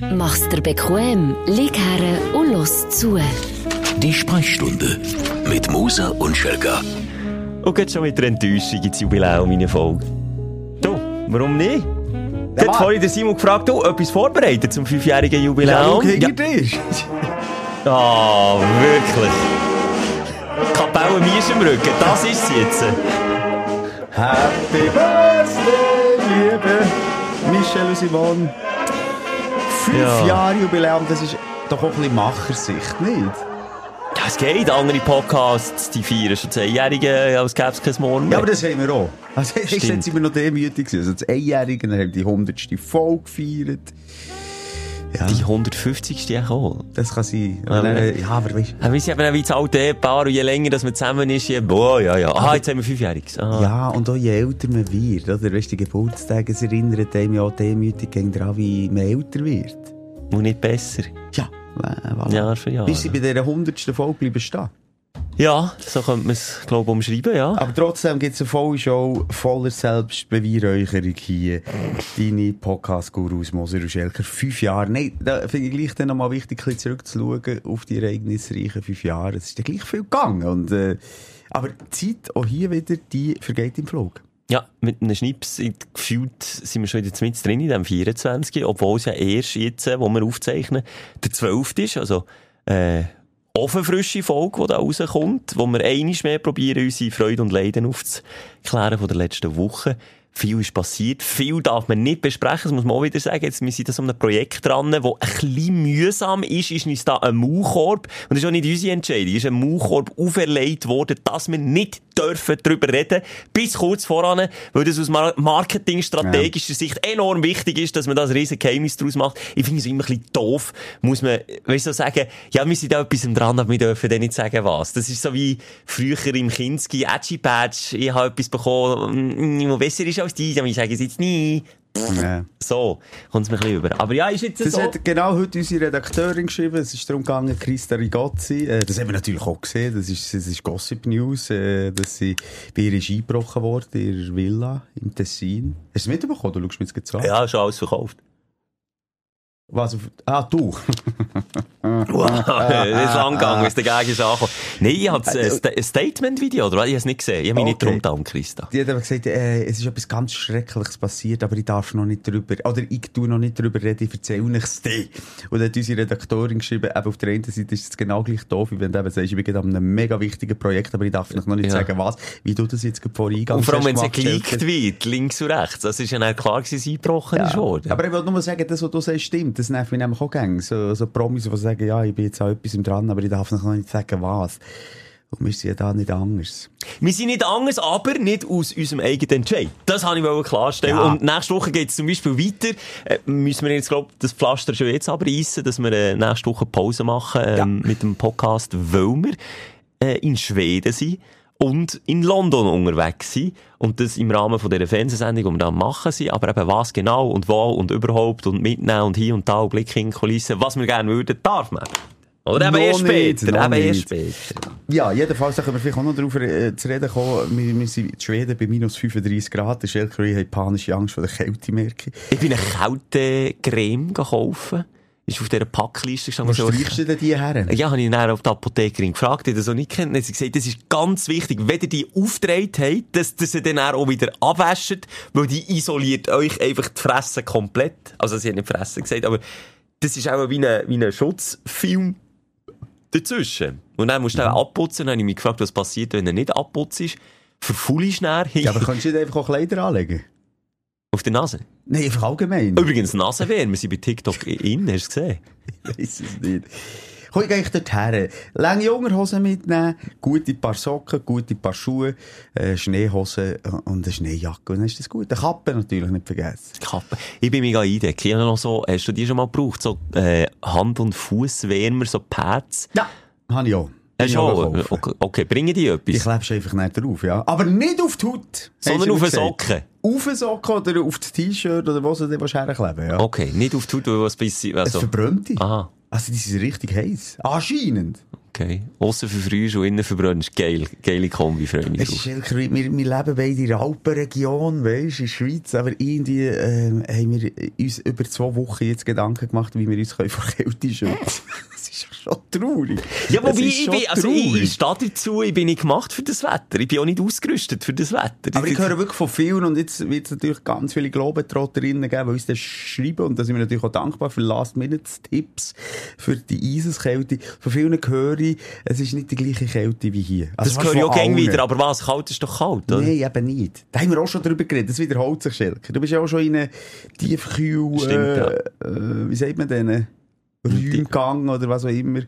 Mach's dir bequem, lieg her und los zu. Die Sprechstunde mit Musa und Schelga. Und geht schon mit der Enttäuschung ins Jubiläum in Folge. Du, warum nicht? Ja, hat vorhin der Simon gefragt, du, etwas vorbereitet zum fünfjährigen Jubiläum? Ja, ja. dich. Ah, oh, wirklich. Kapelle Mies im Rücken, das ist es jetzt. Happy Birthday, liebe Michelle und Simon. Fünf ja. Jahre Jubiläum, das ist doch auch ein bisschen Machersicht, nicht? Ja, es geht. Andere Podcasts, die feiern schon Zehnjährige, als gäbe es kein Morgen mehr. Ja, aber das haben wir auch. Also, ich sind wir noch demütig Also, das Einjährige, dann haben die 100. Folge gefeiert. Ja. Die 150. ja auch. Das kann sein. Ja, aber, äh, ja, aber weißt du. Wir sind eben wie das alte Ehepaar und je länger dass man zusammen ist, je, boah, ja, ja. Ah, jetzt haben wir Fünfjähriges. Ah. Ja, und auch je älter man wird, oder? Weißt du, die Geburtstage erinnern einem ja demütig daran, wie man älter wird. Und nicht besser. Ja, voilà. Jahr für Jahr. Bis sie bei dieser 100. Folge bleiben stehen. Ja, so könnte man es, glaube ich, umschreiben, ja. Aber trotzdem gibt es eine volle Show voller Selbstbeweihräucherung hier. Deine Podcast-Gurus Moser und Schelker. Fünf Jahre. Nein, da finde ich gleich dann nochmal wichtig, ein zurückzuschauen auf die ereignisreichen fünf Jahre. Es ist ja gleich viel gegangen. Und, äh, aber die Zeit, auch hier wieder, die vergeht im Flug. Ja, mit einem Schnips gefühlt sind wir schon wieder mit drin in dem 24, obwohl es ja erst jetzt, äh, wo wir aufzeichnen, der 12. ist. Also, äh, ofenfrische Folge, die da rauskommt, wo wir einiges mehr probieren, unsere Freude und Leiden aufzuklären von der letzten Woche. Viel ist passiert. Viel darf man nicht besprechen. Das muss man auch wieder sagen. Jetzt, wir sind da so einem Projekt dran, das ein bisschen mühsam ist. Ist uns da ein Maulkorb. Und das ist auch nicht unsere Entscheidung. Ist ein Maulkorb auferlegt worden, dass wir nicht dürfen darüber reden. Bis kurz voran, weil das aus marketingstrategischer ja. Sicht enorm wichtig ist, dass man das riesen Geheimnis daraus macht. Ich finde es immer ein bisschen doof. Muss man, weißt du, so sagen, ja, wir sind da etwas dran, aber wir dürfen dann nicht sagen, was. Das ist so wie früher im Kinski, Edgy Badge. Ich habe etwas bekommen, mm, was besser ist als die, aber ich sage es jetzt nie. Ja. So, kommt es mir ein bisschen über. Aber ja, ist jetzt das so. hat genau heute unsere Redakteurin geschrieben. Es ist darum gegangen, Christa Rigozzi. Äh, das haben wir natürlich auch gesehen. Das ist, das ist Gossip News, äh, dass sie bei ihr ist eingebrochen worden, in ihrer Villa im Tessin. Hast du es mitbekommen? Du schaust mir jetzt an. Ja, schon alles verkauft. Was auf, ah, du. wow, das ist lang gegangen, bis der Gegner ist angekommen. Nein, ich habe ein Statement-Video, oder? Ich habe es nicht gesehen. Ich habe mich okay. nicht drum gedacht, Christa. Die hat aber gesagt, äh, es ist etwas ganz Schreckliches passiert, aber ich darf noch nicht drüber, oder ich tue noch nicht drüber reden, ich erzähle nichts dir. Und dann hat unsere Redaktorin geschrieben, eben auf der einen Seite ist es genau gleich doof, wie wenn du eben sagst, ich bin gerade an einem mega wichtigen Projekt, aber ich darf noch nicht ja. sagen, was, wie du das jetzt vor Eingang Und vor allem, wenn es geleakt wird, links und rechts, das ist ja nicht klar gewesen, dass es eingebrochen ja. ist worden. Aber ich wollte nur sagen, das, was du sagst, stimmt das nervt mich nämlich auch gerne. So, so Promis, die sagen, ja, ich bin jetzt auch etwas dran, aber ich darf noch nicht sagen, was. Und wir sind ja da nicht anders. Wir sind nicht anders, aber nicht aus unserem eigenen Entscheid. Das wollte ich klarstellen. Ja. Und nächste Woche geht es zum Beispiel weiter. Äh, müssen wir jetzt, glaube das Pflaster schon jetzt abreißen, dass wir äh, nächste Woche Pause machen ähm, ja. mit dem Podcast, weil wir äh, in Schweden sind und in London unterwegs sind. Und das im Rahmen von dieser Fernsehsendung, die wir dann machen sind. Aber eben was genau und wo und überhaupt und mitnehmen und hier und da und Blick in die Kulissen, was wir gerne würden, darf man. Oder eben erst später. Eben erst später. Ja, jedenfalls können wir vielleicht auch noch darauf äh, zu reden kommen. Wir, wir sind in Schweden bei minus 35 Grad. Der Schelker hat panische Angst vor der Kälte, merke ich. Ich bin eine Kältecreme gekauft ist auf dieser Packliste gestanden. Wo streichst du denn die her? Ja, habe ich dann auf die Apothekerin gefragt, die das so nicht kennt. Sie gesagt, das ist ganz wichtig, wenn ihr die aufgedreht habt, dass, dass ihr dann auch wieder abwäscht, weil die isoliert euch einfach die Fresse komplett. Also, sie hat nicht Fresse gesagt, aber das ist auch wie ein, wie ein Schutzfilm dazwischen. Und dann musst du mhm. auch abputzen. Dann habe ich mich gefragt, was passiert, wenn er nicht abputzt ist. Verfuhlst du Ja, aber kannst du nicht einfach auch Kleider anlegen? Auf der Nase? Nein, einfach allgemein. Übrigens, Nasenwehr, wir sind bei TikTok in, hast du gesehen? ich weiß es nicht. Komm, ich eigentlich dorthin. Lange Unterhosen mitnehmen, gute paar Socken, gute paar Schuhe, äh, Schneehosen und eine Schneejacke. Und dann ist das gut. Eine Kappe natürlich nicht vergessen. Kappe. Ich bin mega eindecken. Ich habe noch so, hast du die schon mal gebraucht? So, äh, Hand- und Fußwärmer, so Pads? Ja, habe ich auch. Hast du Okay, okay, bringen die etwas? Ich klebst einfach nicht drauf, ja. Aber nicht auf die Haut. Sondern auf den Socken? Auf den Socken oder auf das T-Shirt oder was du dir herkleben ja. Okay, nicht auf die Haut, weil was bisschen... Also... Es verbrennt dich. Aha. Also die sind richtig heiß. Anscheinend. Okay. Aussen verfrühst und innen verbrennst. Geil. Geile Kombi, freue mich Es ist wir, wir leben beide in der Alpenregion, weisst, in der Schweiz, aber irgendwie ähm, haben wir uns über zwei Wochen jetzt Gedanken gemacht, wie wir uns können vor Kälte schützen können. Das ist schon traurig. Ja, Das wobei, ich bin, also ich, traurig. ich stehe dazu, ich bin nicht gemacht für das Wetter. Ich bin auch nicht ausgerüstet für das Wetter. Aber ich höre wirklich von vielen und jetzt wird es natürlich ganz viele Globetrotterinnen geben, die uns das schreiben und da sind wir natürlich auch dankbar für Last-Minute-Tipps für die Eiseskälte. Von vielen höre ich, es ist nicht die gleiche Kälte wie hier. das Also höre ich auch gerne wieder. Aber was? Kalt ist doch kalt, oder? Nein, eben nicht. Da haben wir auch schon drüber geredet. Das wiederholt sich, Schelker. Du bist ja auch schon in einem Tiefkühl, Stimmt, äh, ja. äh, wie sagt man denn, Räumgang oder was auch immer,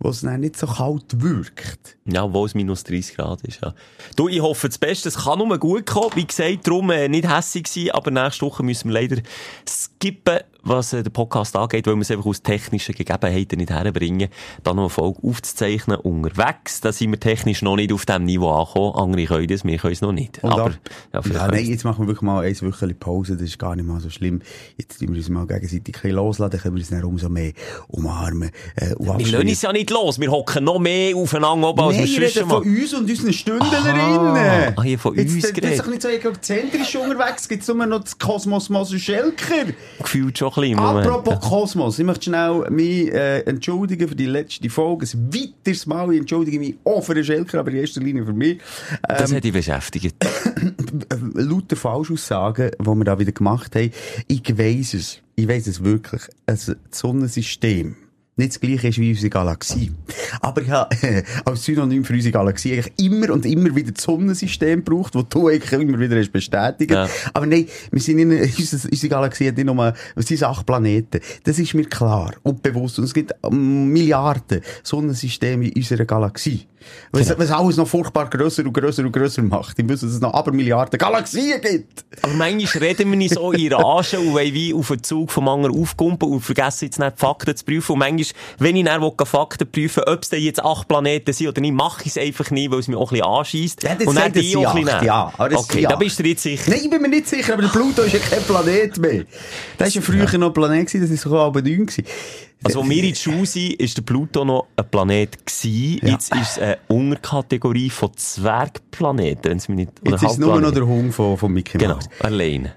wo es dann nicht so kalt wirkt. Ja, obwohl es minus 30 Grad ist, ja. Du, ich hoffe das Beste. Es kann nur gut kommen. Wie gesagt, darum äh, nicht hässig sein, aber nächste Woche müssen wir leider skippen, was äh, den Podcast angeht, weil wir es einfach aus technischen Gegebenheiten nicht herbringen, da noch eine Folge aufzuzeichnen unterwegs. Da sind wir technisch noch nicht auf dem Niveau angekommen. Andere können das, wir können es noch nicht. Und aber, ab- ja, Ja, nein, jetzt machen wir wirklich mal ein Wöchchen Pause, das ist gar nicht mal so schlimm. Jetzt tun wir uns mal gegenseitig ein bisschen loslassen, dann können wir uns dann umso mehr umarmen äh, und wir lassen uns ja nicht los. Wir hocken noch mehr aufeinander oben, als wir sonst von uns und unseren Aha. Ah, hier von jetzt, uns ist geredet. doch nicht so egozentrisch unterwegs, gibt es nur noch das Kosmos Moser Schelker. Gefühlt schon ein bisschen im Moment. Apropos Kosmos, ich möchte schnell mich äh, entschuldigen für die letzte Folge. Ein weiteres Mal ich entschuldige mich auch für den Schelker, aber in erster Linie für mich. Das Ähm, hat dich beschäftigt. lauter Falschaussagen, die wir da wieder gemacht haben. Ich weiss es. Ich weiss es wirklich. Also, das Sonnensystem. Nicht das gleiche ist wie unsere Galaxie. Aber ich habe äh, als Synonym für unsere Galaxie eigentlich immer und immer wieder das Sonnensystem gebraucht, das du eigentlich immer wieder hast bestätigt. Ja. Aber nein, wir sind in, unsere, unsere Galaxie hat nicht nur, es sind acht Planeten. Das ist mir klar und bewusst. Und es gibt ähm, Milliarden Sonnensysteme in unserer Galaxie. Was, Genau. was alles noch furchtbar grösser und grösser und grösser macht. Ich wissen, dass es noch aber Milliarden Galaxien gibt. Aber manchmal reden wir nicht so in Rage und wollen wie auf den Zug vom anderen aufkumpen und vergessen jetzt nicht Fakten zu prüfen. Und manchmal, wenn ich dann will, Fakten prüfen ob es denn jetzt acht Planeten sind oder nicht, mache ich es einfach nicht, weil es mich auch ein bisschen anscheisst. Ja, und dann die auch ein bisschen ja, aber das Okay, da bist du dir jetzt sicher. Nein, ich bin mir nicht sicher, aber der Pluto ist ja kein Planet mehr. Das war ja früher noch ein Planet, das ist sogar aber 9 gewesen. Also, als wir in der Schule sind, ist der Pluto noch ein Planet gewesen. Ja. Jetzt ist es eine Unterkategorie von Zwergplaneten, wenn es mich nicht, oder Jetzt ist es nur noch der Hund von, von Mickey Genau, Mouse. alleine.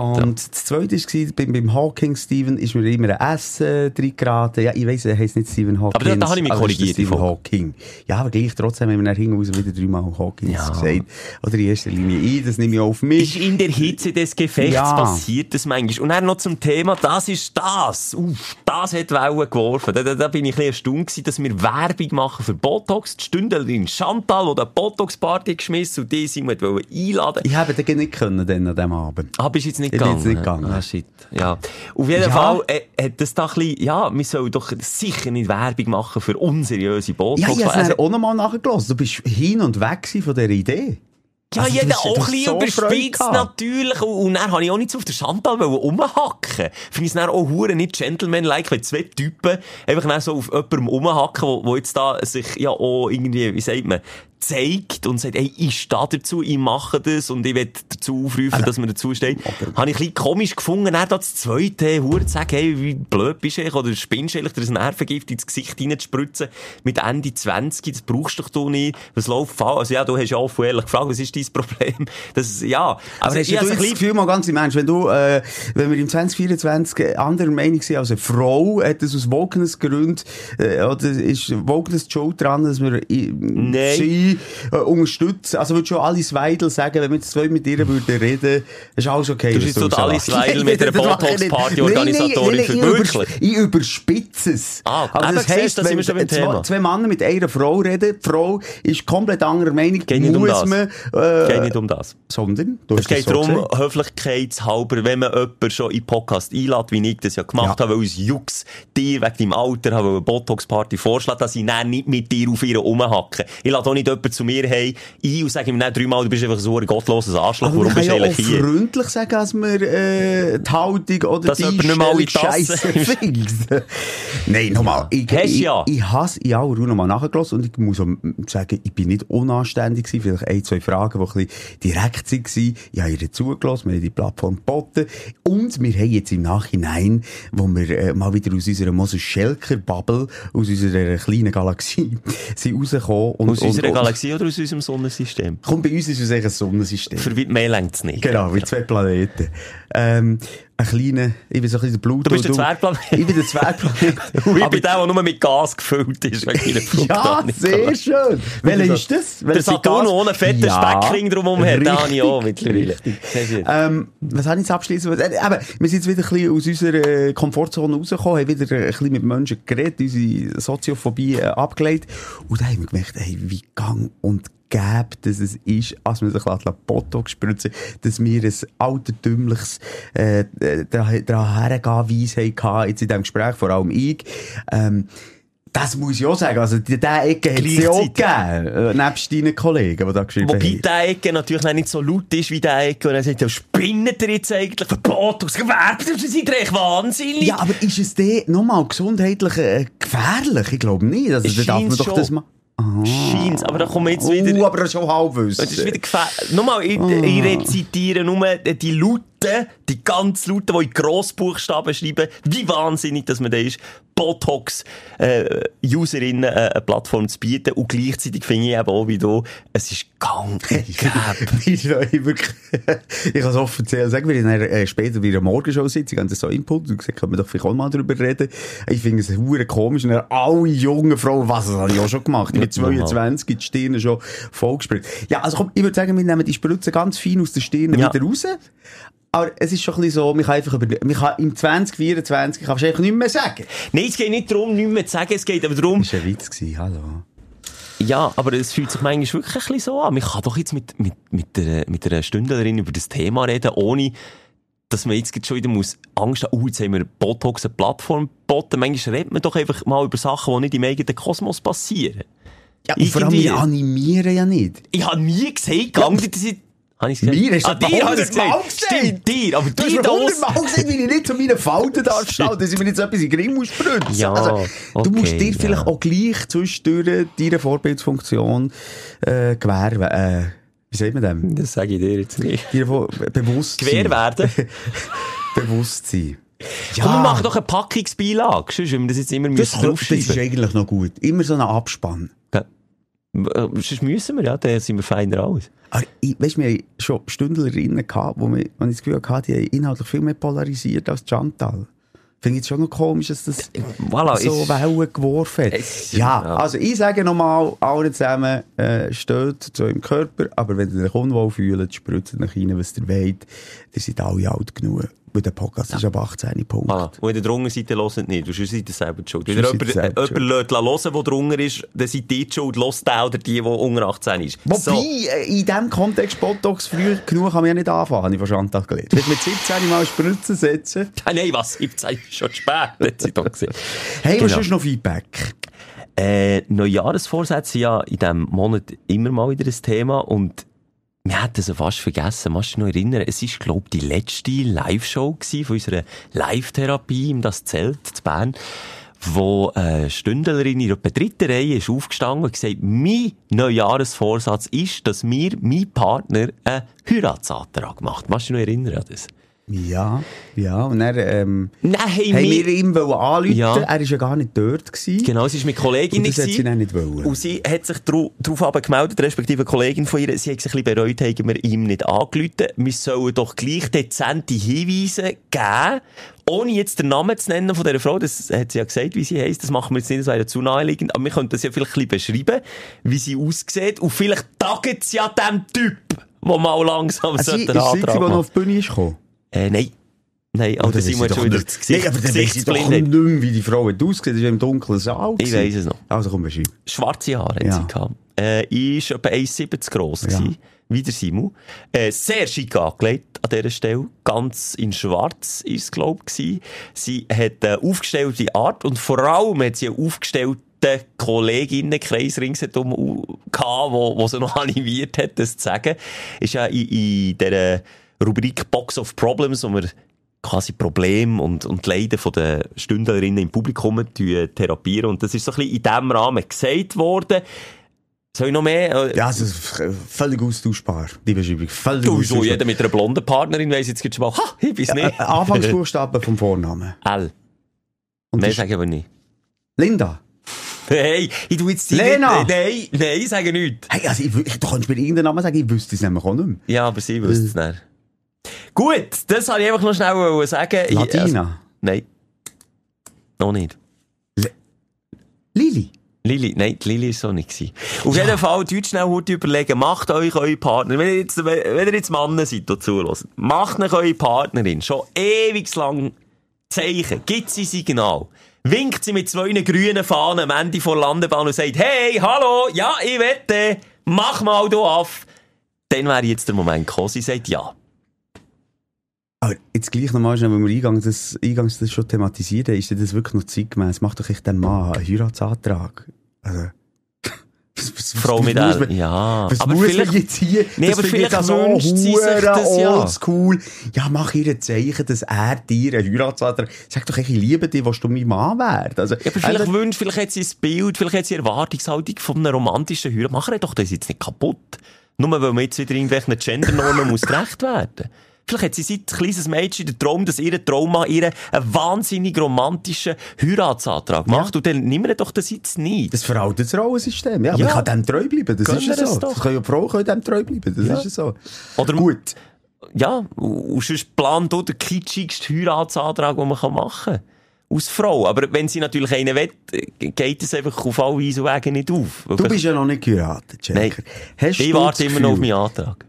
Und das zweite war, beim, beim Hawking Steven ist mir immer ein S äh, drin geraten. Ja, ich weiss, er heisst nicht Stephen Hawking. Aber da- da habe ich mich korrigiert, Stephen. Hawking. Ja, aber gleich trotzdem haben wir hinten raus wieder dreimal Hawkins Ja. gesagt. Oder in erster Linie ich, das nehme ich auf mich. Ist in der Hitze des Gefechts Ja. passiert das manchmal. Und dann noch zum Thema, das ist das. Uff, das hat Wellen geworfen. Da, da, da bin ich ein erstaunt gewesen, dass wir Werbung machen für Botox. Die Stündlerin Chantal, die eine Botox-Party geschmissen und die wollte einladen. Ich habe den nicht können, dann an diesem Abend. Ah, bist jetzt nicht Ich bin gegangen? jetzt nicht gegangen. Ah, shit. Ja. Auf jeden Ja. Fall äh, hat das da ein bisschen, ja, wir sollen doch sicher nicht Werbung machen für unseriöse Botox. Ja, ich habe Also, es auch nochmal nachgelassen. Du bist hin und weg von dieser Idee. Ja, Also, jeder auch ein so überspitzt, natürlich. Und, und dann habe ich auch nicht so auf der Chantal rumhacken. Finde ich es dann auch hure nicht gentleman-like, wenn zwei Typen einfach dann so auf jemandem rumhacken, wo, wo jetzt da sich ja auch irgendwie, wie sagt man, zeigt und sagt, hey, ich stehe dazu, ich mache das und ich will dazu aufrufen, dass man dazu steht. Habe ich ein bisschen komisch gefunden, dann das zweite hure zu sagen, hey, wie blöd bist du oder spinnst du eigentlich, dir ein Nervengift ins Gesicht reinzuspritzen mit Ende 20, das brauchst du doch nicht. Was läuft falsch? Also ja, du hast ja offen ehrlich gefragt, was ist dein Problem? Das, ja. Also, hast ich du ein das bisschen- Gefühl, mal ganz im Ernst, wenn du, äh, wenn wir im 2024 anderer Meinung sind als eine Frau, hat das aus Wokeness-Gründen, äh, oder ist Wokeness die Schuld dran, dass wir äh, Nein. Sie äh, unterstützen? Also, würde schon Alice Weidel sagen, wenn wir jetzt zwei mit ihr würden reden, ist alles okay. Du bist sagst. Alice Weidel mit einer. Botox-Party-Organisatorin für wirklich. Ich überspitze es. Ah, also das du, sind wenn wir zwei, Thema. zwei Männer mit einer Frau reden, die Frau ist komplett anderer Meinung, Geht nicht um das. man, Es geht äh, nicht um das. sondern, du Es geht so darum, höflichkeitshalber, wenn man jemanden schon in Podcast einlädt, wie ich das ja gemacht Ja. habe, weil uns Jux dir wegen deinem Alter habe, eine Botox-Party vorschlägt, dass ich dann nicht mit dir auf ihr rumhacke. Ich lade auch nicht jemanden jemand zu mir hey, ein und sage ihm nicht dreimal, du bist einfach so ein gottloses Arschloch, Aber warum bist du eigentlich hier? freundlich sagen, dass man äh, die Haltung oder Dass die Scheiße Tasse- findet. Nein, nochmal. Ich, ich, ja. ich habe in aller Ruhe nochmal nachgelassen und ich muss auch sagen, ich bin nicht unanständig gewesen. Vielleicht ein, zwei Fragen, die ein bisschen direkt waren. Ich habe ihr zugelassen, wir haben die Plattform geboten. Und wir haben jetzt im Nachhinein, wo wir äh, mal wieder aus unserer Moses Schelker Bubble, aus unserer kleinen Galaxie, sind rausgekommen. Und, Aus unserer und, Galaxie oder aus unserem Sonnensystem? Komm, bei uns ist es eigentlich ein Sonnensystem. Für weit mehr längt es nicht. Genau, mit zwei Planeten. Ähm, ein kleiner, ich bin so ein bisschen der Pluto. Du bist der Zwergplanet. Ich bin der Zwergplanet. Ich Aber- bin der, der nur mit Gas gefüllt ist, wegen ja, sehr schön. Welcher ist das? Der Welcher Saturn ohne fetten Ja, Speckring drumherum her, den habe ich auch mittlerweile. Ähm, was habe ich jetzt abschließend? Äh, eben, wir sind jetzt wieder ein bisschen aus unserer äh, Komfortzone rausgekommen, haben wieder äh, ein bisschen mit Menschen geredet, unsere Soziophobie abgelegt. Und da haben wir gemerkt, hey, wie gang und gäbe, dass es ist, als man sich Botox spritzen, dass wir ein altertümliches, äh, äh, daran es hatten, jetzt in diesem Gespräch, vor allem ich, ähm, das muss ich auch sagen. Also, die, diese Ecke hat es auch gegeben. Äh, nebst deinen Kollegen, die da geschrieben Wobei haben. die Ecke natürlich nicht so laut ist wie die Ecke. Und er sagt, ja, spinnet ihr jetzt eigentlich? Verbot aus Gewerbe, das ist echt wahnsinnig. Ja, aber ist es denn nochmal gesundheitlich äh, gefährlich? Ich glaube nicht. Also, da darf man doch schon. das mal. Scheint's. Aber da kommen jetzt Oh, wieder... aber das ist schon halbwissen. Es ist wieder gefährlich. Nochmal, ich, ich rezitiere nur die Lauten, die ganz Lauten, die in Grossbuchstaben schreiben, wie wahnsinnig dass man da ist, Botox-Userinnen äh, eine Plattform zu bieten. Und gleichzeitig finde ich eben auch wie du, es ist gang ich, kann es offiziell sagen, wir in einer, äh, später bei einer Morgenshow-Sitzung haben das so Input und gesagt, können wir doch vielleicht auch mal drüber reden. Ich finde es hure komisch, und alle jungen Frauen, was, das habe ich auch schon gemacht. Normal. 22, die Stirne schon vollgespritzt. Ja, also komm, ich würde sagen, wir nehmen die Spritze ganz fein aus der Stirne Ja. wieder raus. Aber es ist schon ein bisschen so, man kann einfach über, man kann im 2024 kannst du einfach nicht mehr sagen. Nein, es geht nicht darum, nichts mehr zu sagen, es geht aber darum, Das war ein Witz, gewesen, hallo. Ja, aber es fühlt sich manchmal wirklich ein bisschen so an. Man kann doch jetzt mit, mit, mit, der, mit einer Stündlerin über das Thema reden, ohne dass man jetzt schon wieder muss Angst haben, oh, jetzt haben wir Botox eine Plattform geboten. Manchmal redet man doch einfach mal über Sachen, die nicht im eigenen Kosmos passieren. Ja, und vor allem, wir animieren ja nicht. Ich habe nie gesagt, gang dir das Habe ich? Mir hast du ah, dir habe ich gesagt. Stimmt, dir. Aber Du hast mir hundertmal gesagt, wie ich nicht zu meinen Falten stellen, dass ich mir jetzt etwas in den Ring muss spritzen. Ja, also, du okay, musst dir ja. vielleicht auch gleich zwischendurch deine Vorbildsfunktion äh, gewähren. Äh, wie sagt man dem? Das sage ich dir jetzt nicht. Dir bewusst Gewehr werden. Bewusst sein. Ja. Komm, wir machen doch eine Packungsbeilage. Sonst wir das jetzt immer das, müssen das ist draufschreiben. eigentlich noch gut. Immer so ein Abspann. Ja. Äh, Sonst müssen wir, ja, dann sind wir feiner aus. Aber ich, weißt, wir haben schon Stündlerinnen gehabt, wo, wir, wo ich das Gefühl hatte, die haben inhaltlich viel mehr polarisiert als Chantal. Finde ich jetzt schon noch komisch, dass das Voilà, so Wellen geworfen hat. Es- ja, ja. also ich sage nochmal, alle zusammen, äh, steht zu eurem Körper, aber wenn ihr euch unwohl fühlt, spritzt euch rein, was ihr wollt. Ihr seid alle alt genug. Weil der Podcast ist ab 18 Punkt. Voilà. Und in der drungen Seite hört nicht, du seid ihr selber schuld. Wenn ihr seid ihr jemanden hören, der drunter ist, dann seid ihr die schuld, hört der oder die, die unter 18 ist. Wobei, So. äh, in diesem Kontext Botox früh genug kann man ja nicht anfangen, habe ich von Chantal gelernt. Vielleicht mit 17 mal Spritzen setzen. Ah, Nein, was? 17 ist schon spät, sie doch gesehen. Hey, Genau. was ist noch Feedback? Äh, Neujahresvorsätze sind ja in diesem Monat immer mal wieder ein Thema und wir hatten es fast vergessen. Kannst du dich noch erinnern? Es war, glaube ich, die letzte Live-Show von unserer Live-Therapie im Das Zelt zu Bern, wo eine Stündlerin in der dritten Reihe ist aufgestanden und gesagt, mein Neujahresvorsatz ist, dass mir mein Partner einen Heiratsantrag macht. Kannst du dich noch erinnern an das? Ja, ja. Und dann, ähm, Nein, hey, haben wir ihm anrufen Ja. Er war ja gar nicht dort. Gewesen. Genau, sie war mit Kolleginnen. Und das hat sie dann nicht wollen. Und sie hat sich darauf gemeldet, respektive eine Kollegin von ihr, sie hat sich ein bisschen bereut, haben wir ihm nicht angerufen. Wir sollen doch gleich dezente Hinweise geben, ohne jetzt den Namen zu nennen von dieser Frau. Das hat sie ja gesagt, wie sie heisst. Das machen wir jetzt nicht, das wäre zu naheliegend. Aber wir könnten das ja vielleicht ein bisschen beschreiben, wie sie aussieht. Und vielleicht tagt es ja dem Typ, der mal langsam Also, sie, sollte einen sie, die Antrag noch machen. auf die Bühne ist gekommen? Äh, nein. Nein, und der weiss Simon ich hat schon wieder das Gesicht, Nein, aber dann weiss ich doch nicht mehr, wie die Frau hat ausgesehen. Das war im dunklen Saal. Ich weiss es noch. Also komm, beschreib. Schwarze Haare Ja. hat sie gehabt. Äh, ist etwa 1,70 gross Ja. Wie der Simon. Äh, sehr schick angelegt an dieser Stelle. Ganz in schwarz ist es, glaub ich. Sie hat eine aufgestellte Art und vor allem hat sie eine aufgestellte Kolleginnenkreis ringsherum gehabt, wo, wo sie noch animiert hat, das zu sagen. Ist ja in, in dieser Rubrik Box of Problems, wo wir quasi Probleme und, und Leiden von den Stündlerinnen im Publikum therapieren. Und das ist so ein bisschen in diesem Rahmen gesagt worden. Soll ich noch mehr? Ja, es ist völlig austauschbar, die Beschreibung. Völlig du, so jeder mit einer blonden Partnerin weiss jetzt schon mal, ha, ich weiß nicht. Ja, Anfangsbuchstaben vom Vornamen. L. Und mehr sagen wir nicht. Linda. Hey, ich tu jetzt die Lena! Nicht, nein, nein, ich sage nichts. Hey, also ich, ich, du kannst mir irgendeinen Namen sagen, ich wüsste es nämlich auch nicht mehr. Ja, aber sie wüsste es nicht. Gut, das wollte ich einfach noch schnell sagen. Latina? Also, nein. Noch nicht. Le Lili? Lili, nein, die Lili war so nicht. Gewesen. Auf ja. jeden Fall, Deutsch schnell heute überlegen, macht euch eure Partner, wenn ihr jetzt, wenn ihr jetzt Männer seid, die zuhören, macht euch eure Partnerin schon ewig lang Zeichen, gibt sie Signal, winkt sie mit zwei grünen Fahnen am Ende vor Landebahn und sagt, hey, hallo, ja, ich wette, mach mal du auf. Dann wäre jetzt der Moment gekommen, sie sagt ja. Aber jetzt gleich nochmal schnell, wenn wir eingangs das, eingangs das schon thematisiert haben, ist das wirklich noch zeitgemäß? Macht doch echt den Mann einen Heiratsantrag. Also. Was, was, Frau mit L, ja. Was aber muss vielleicht, jetzt hier, nee, aber vielleicht wünscht so sie sich das ja. Cool. Ja, mach ihr ein Zeichen, dass er dir einen Heiratsantrag, sag doch, ich liebe dich, was du mein Mann werden. Also, ja, aber vielleicht also, wünscht, vielleicht hat sie ein Bild, vielleicht hat sie Erwartungshaltung von einem romantischen Heirat. Mach ihr doch das jetzt nicht kaputt. Nur weil man jetzt wieder irgendwelchen Gendernormen muss gerecht werden. Vielleicht hat sie seit kleines Mädchen den Traum, dass ihr Trauma ihr einen wahnsinnig romantischen Heiratsantrag macht. Ja. Und dann nimm wir doch das jetzt nicht. Das veraltet das Rollensystem. Ja, ja. man kann dem treu bleiben. Das Gönn ist ja so. Das können ja Frauen können dem treu bleiben. Das ja. ist ja so. Oder Gut. Ja, und sonst plant auch der kitschigste Heiratsantrag, den man machen kann aus Frau. Aber wenn sie natürlich einen will, geht es einfach auf alle Weise und Wege nicht auf. Du bist ja noch nicht geheiratet, Nein. Hast ich warte immer noch auf meinen Antrag.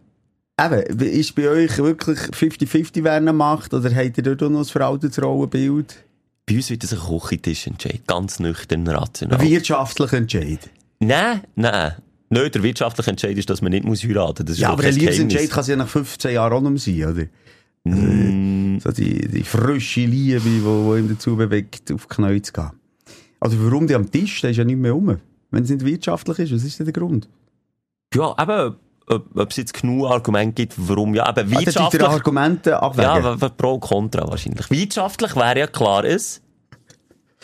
Eben, ist bei euch wirklich 50-50, wer eine macht? Oder habt ihr dort noch ein veraltetes Rollenbild? Bei uns wird das ein Küchentisch entscheiden. Ganz nüchtern, rational. Ein wirtschaftlicher Entscheid? Nein, nein. Nein, der wirtschaftliche Entscheid ist, dass man nicht muss heiraten muss. Ja, aber ein Liebesentscheid kann es ja nach 15 Jahren auch noch sein, oder? Mm. So die, die frische Liebe, die, die ihm dazu bewegt, auf die Knie zu gehen. Also warum die am Tisch? Der ist ja nicht mehr um. Wenn es nicht wirtschaftlich ist, was ist denn der Grund? Ja, eben ob, ob es jetzt genug Argumente gibt, warum ja, aber ah, wirtschaftlich... Ah, Argumente abwägen? Ja, pro und contra wahrscheinlich. Wirtschaftlich wäre ja klar es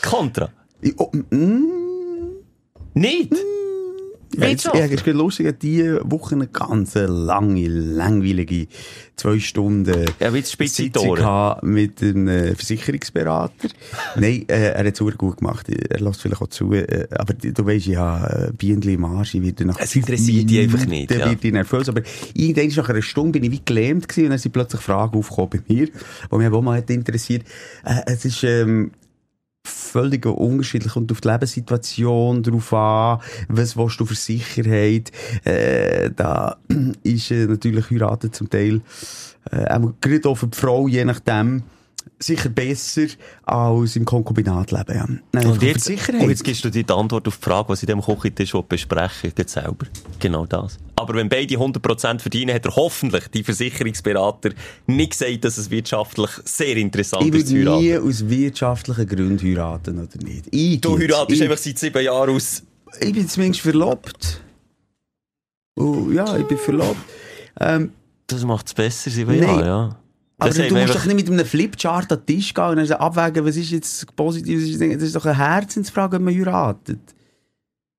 Contra. Oh, mm, Nicht? Mm, ja, ja, ist lustig, diese Woche eine ganz lange, langweilige zwei Stunden ja, Sitzung mit einem äh, Versicherungsberater. Nein, äh, er hat es gut gemacht. Er lässt vielleicht auch zu. Äh, aber du weißt ja, äh, Bienen im Arsch, ich werde nach Es interessiert dich einfach nicht. Dann ja. wird ich nervös. Aber irgendwann nach einer Stunde bin ich wie gelähmt gewesen und dann sind plötzlich Fragen aufgekommen bei mir, die mich auch mal interessiert. Äh, es ist, ähm, völlig unterschiedlich und auf die Lebenssituation drauf an, was willst du für Sicherheit, äh, da ist äh, natürlich heiraten zum Teil, äh, gerade auch für die Frau, je nachdem, sicher besser als im Konkubinatleben. Ja. Nein, und, jetzt, und jetzt gibst du dir die Antwort auf die Frage, was ich in dem Küchentisch besprechen will, selber. Genau das. Aber wenn beide 100% verdienen, hat er hoffentlich, die Versicherungsberater, nicht gesagt, dass es wirtschaftlich sehr interessant ich ist. Ich würde nie aus wirtschaftlichen Gründen heiraten, oder nicht? Ich du heiratest ich, einfach seit sieben Jahren aus... Ich bin zumindest verlobt. Oh, ja, ich bin verlobt. Ähm, das macht es besser, sieben Jahre, ja. Aber du musst doch nicht mit einem Flipchart an den Tisch gehen und dann abwägen, was ist jetzt positiv, das ist doch eine Herzensfrage, ob man heiratet.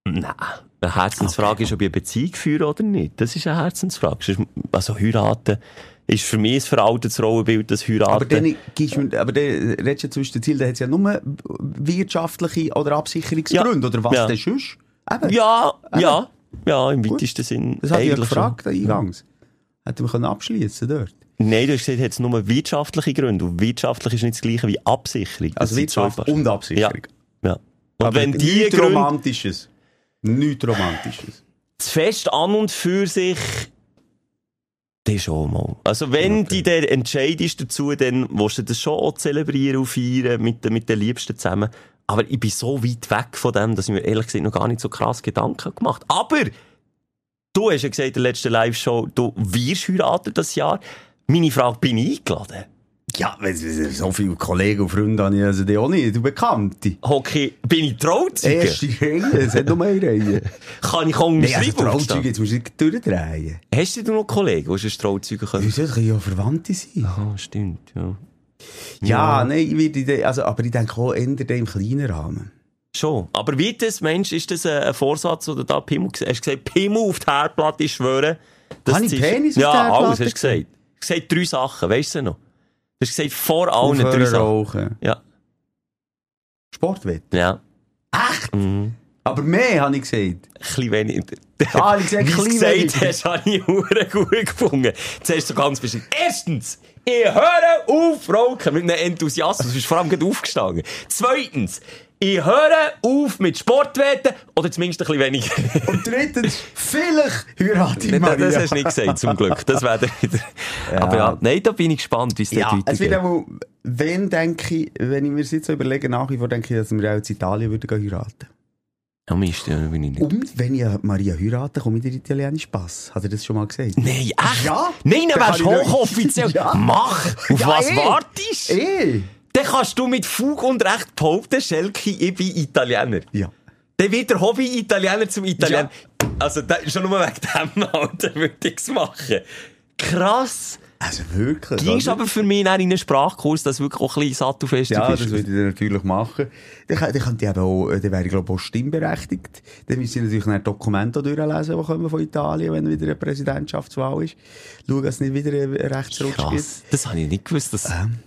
Nein. Eine Herzensfrage okay. ist, ob ich eine Beziehung führe oder nicht. Das ist eine Herzensfrage. Also heiraten ist für mich ein veraltetes Rollenbild, das Heiraten. Aber dann, gibst du, aber dann redest du zwischen den Zielen, da hat es ja nur wirtschaftliche oder Absicherungsgründe, ja. oder was ja. denn sonst? Eben. Ja, Eben. ja, ja, im weitesten Sinn. Das habe ich ja gefragt, eingangs. Hätten wir abschließen dort. Nein, du hast gesagt, es nur wirtschaftliche Gründe. Und wirtschaftlich ist nicht das gleiche wie Absicherung. Also Wirtschaft und Absicherung. Ja. ja. Und Aber wenn die nichts Gründe... Romantisches. Nichts Romantisches. Das Fest an und für sich... Das schon mal. Also wenn okay. die der Entscheid ist dazu, dann willst du das schon auch zelebrieren und feiern mit, mit den Liebsten zusammen. Aber ich bin so weit weg von dem, dass ich mir ehrlich gesagt noch gar nicht so krass Gedanken gemacht Aber du hast ja gesagt in der letzten Live-Show, du wirst heiraten das Jahr. Meine Frage, bin ich eingeladen? Ja, so viele Kollegen und Freunde habe ich also die auch nicht, du Bekannte. Hockey, bin ich Trauzeuge? Erste Reihe, es hat nur eine Reihe. Kann ich Nein, also unterschreiben? Trauzeuge, jetzt musst du nicht durchdrehen. Hast du noch Kollegen, die schon Trauzeuge können? Wieso, das können ja Verwandte sein. Ah, stimmt, ja. Ja, nein, ich würde, also, aber ich denke auch eher im kleinen Rahmen. Schon. Aber wie das, Mensch, ist das ein, Vorsatz, oder da Pimmel, hast du gesagt, Pimmel auf die Herdplatte schwören? Habe ich Penis auf ja, die Herdplatte alles hast du gesagt. Gesagt drei Sachen, weißt du noch? Du hast gesagt, vor allen drei Sachen. rauchen. Ja. Sportwett. Ja. Echt? Mhm. Aber mehr, habe ich gesagt. Ein bisschen weniger. Ah, ich gesagt, Wie gesagt hast, habe ich hure gut gefunden. Zuerst so ganz bestimmt. Erstens, ich höre auf rauchen mit einem Enthusiasmus. Du bist vor allem gerade aufgestanden. Zweitens, ich höre auf mit Sportwetten oder zumindest ein bisschen weniger. Und drittens, vielleicht heirate ich das, Maria. das hast du nicht gesagt, zum Glück. Das wäre wieder. Aber ja, nein, da bin ich gespannt, wie es Ja, dort es wird weitergeht. auch, wenn denke ich, wenn ich mir das jetzt so überlege, nach wie vor denke ich, dass wir auch in Italien würden heiraten. Ja, Mist, ja, bin ich nicht. Und wenn ich Maria heirate, komme ich der italienische Pass. Hat er das schon mal gesagt? Nein, echt? Ja? Nein, dann wärst du hochoffiziell. Ja. Mach! Auf Ja, was eh. wartest du? Dann kannst du mit Fug und Recht behaupten, Schelke, ich bin Italiener. Ja. Dann wird der Hobby-Italiener zum Italiener. Also, da, schon nur wegen dem Alter würde ich es machen. Krass. Also wirklich. Gingst oder? aber für mich in einen Sprachkurs, dass wirklich auch ein bisschen sattelfest Ja, das würde ich dann natürlich machen. Dann, dann könnte ich eben auch, dann wäre ich glaube auch stimmberechtigt. Dann müsste ich natürlich noch Dokumente durchlesen, die kommen von Italien, wenn wieder eine Präsidentschaftswahl ist. Schauen, dass es nicht wieder einen Rechtsrutsch gibt. Krass. Das habe ich nicht gewusst. Dass... Ähm.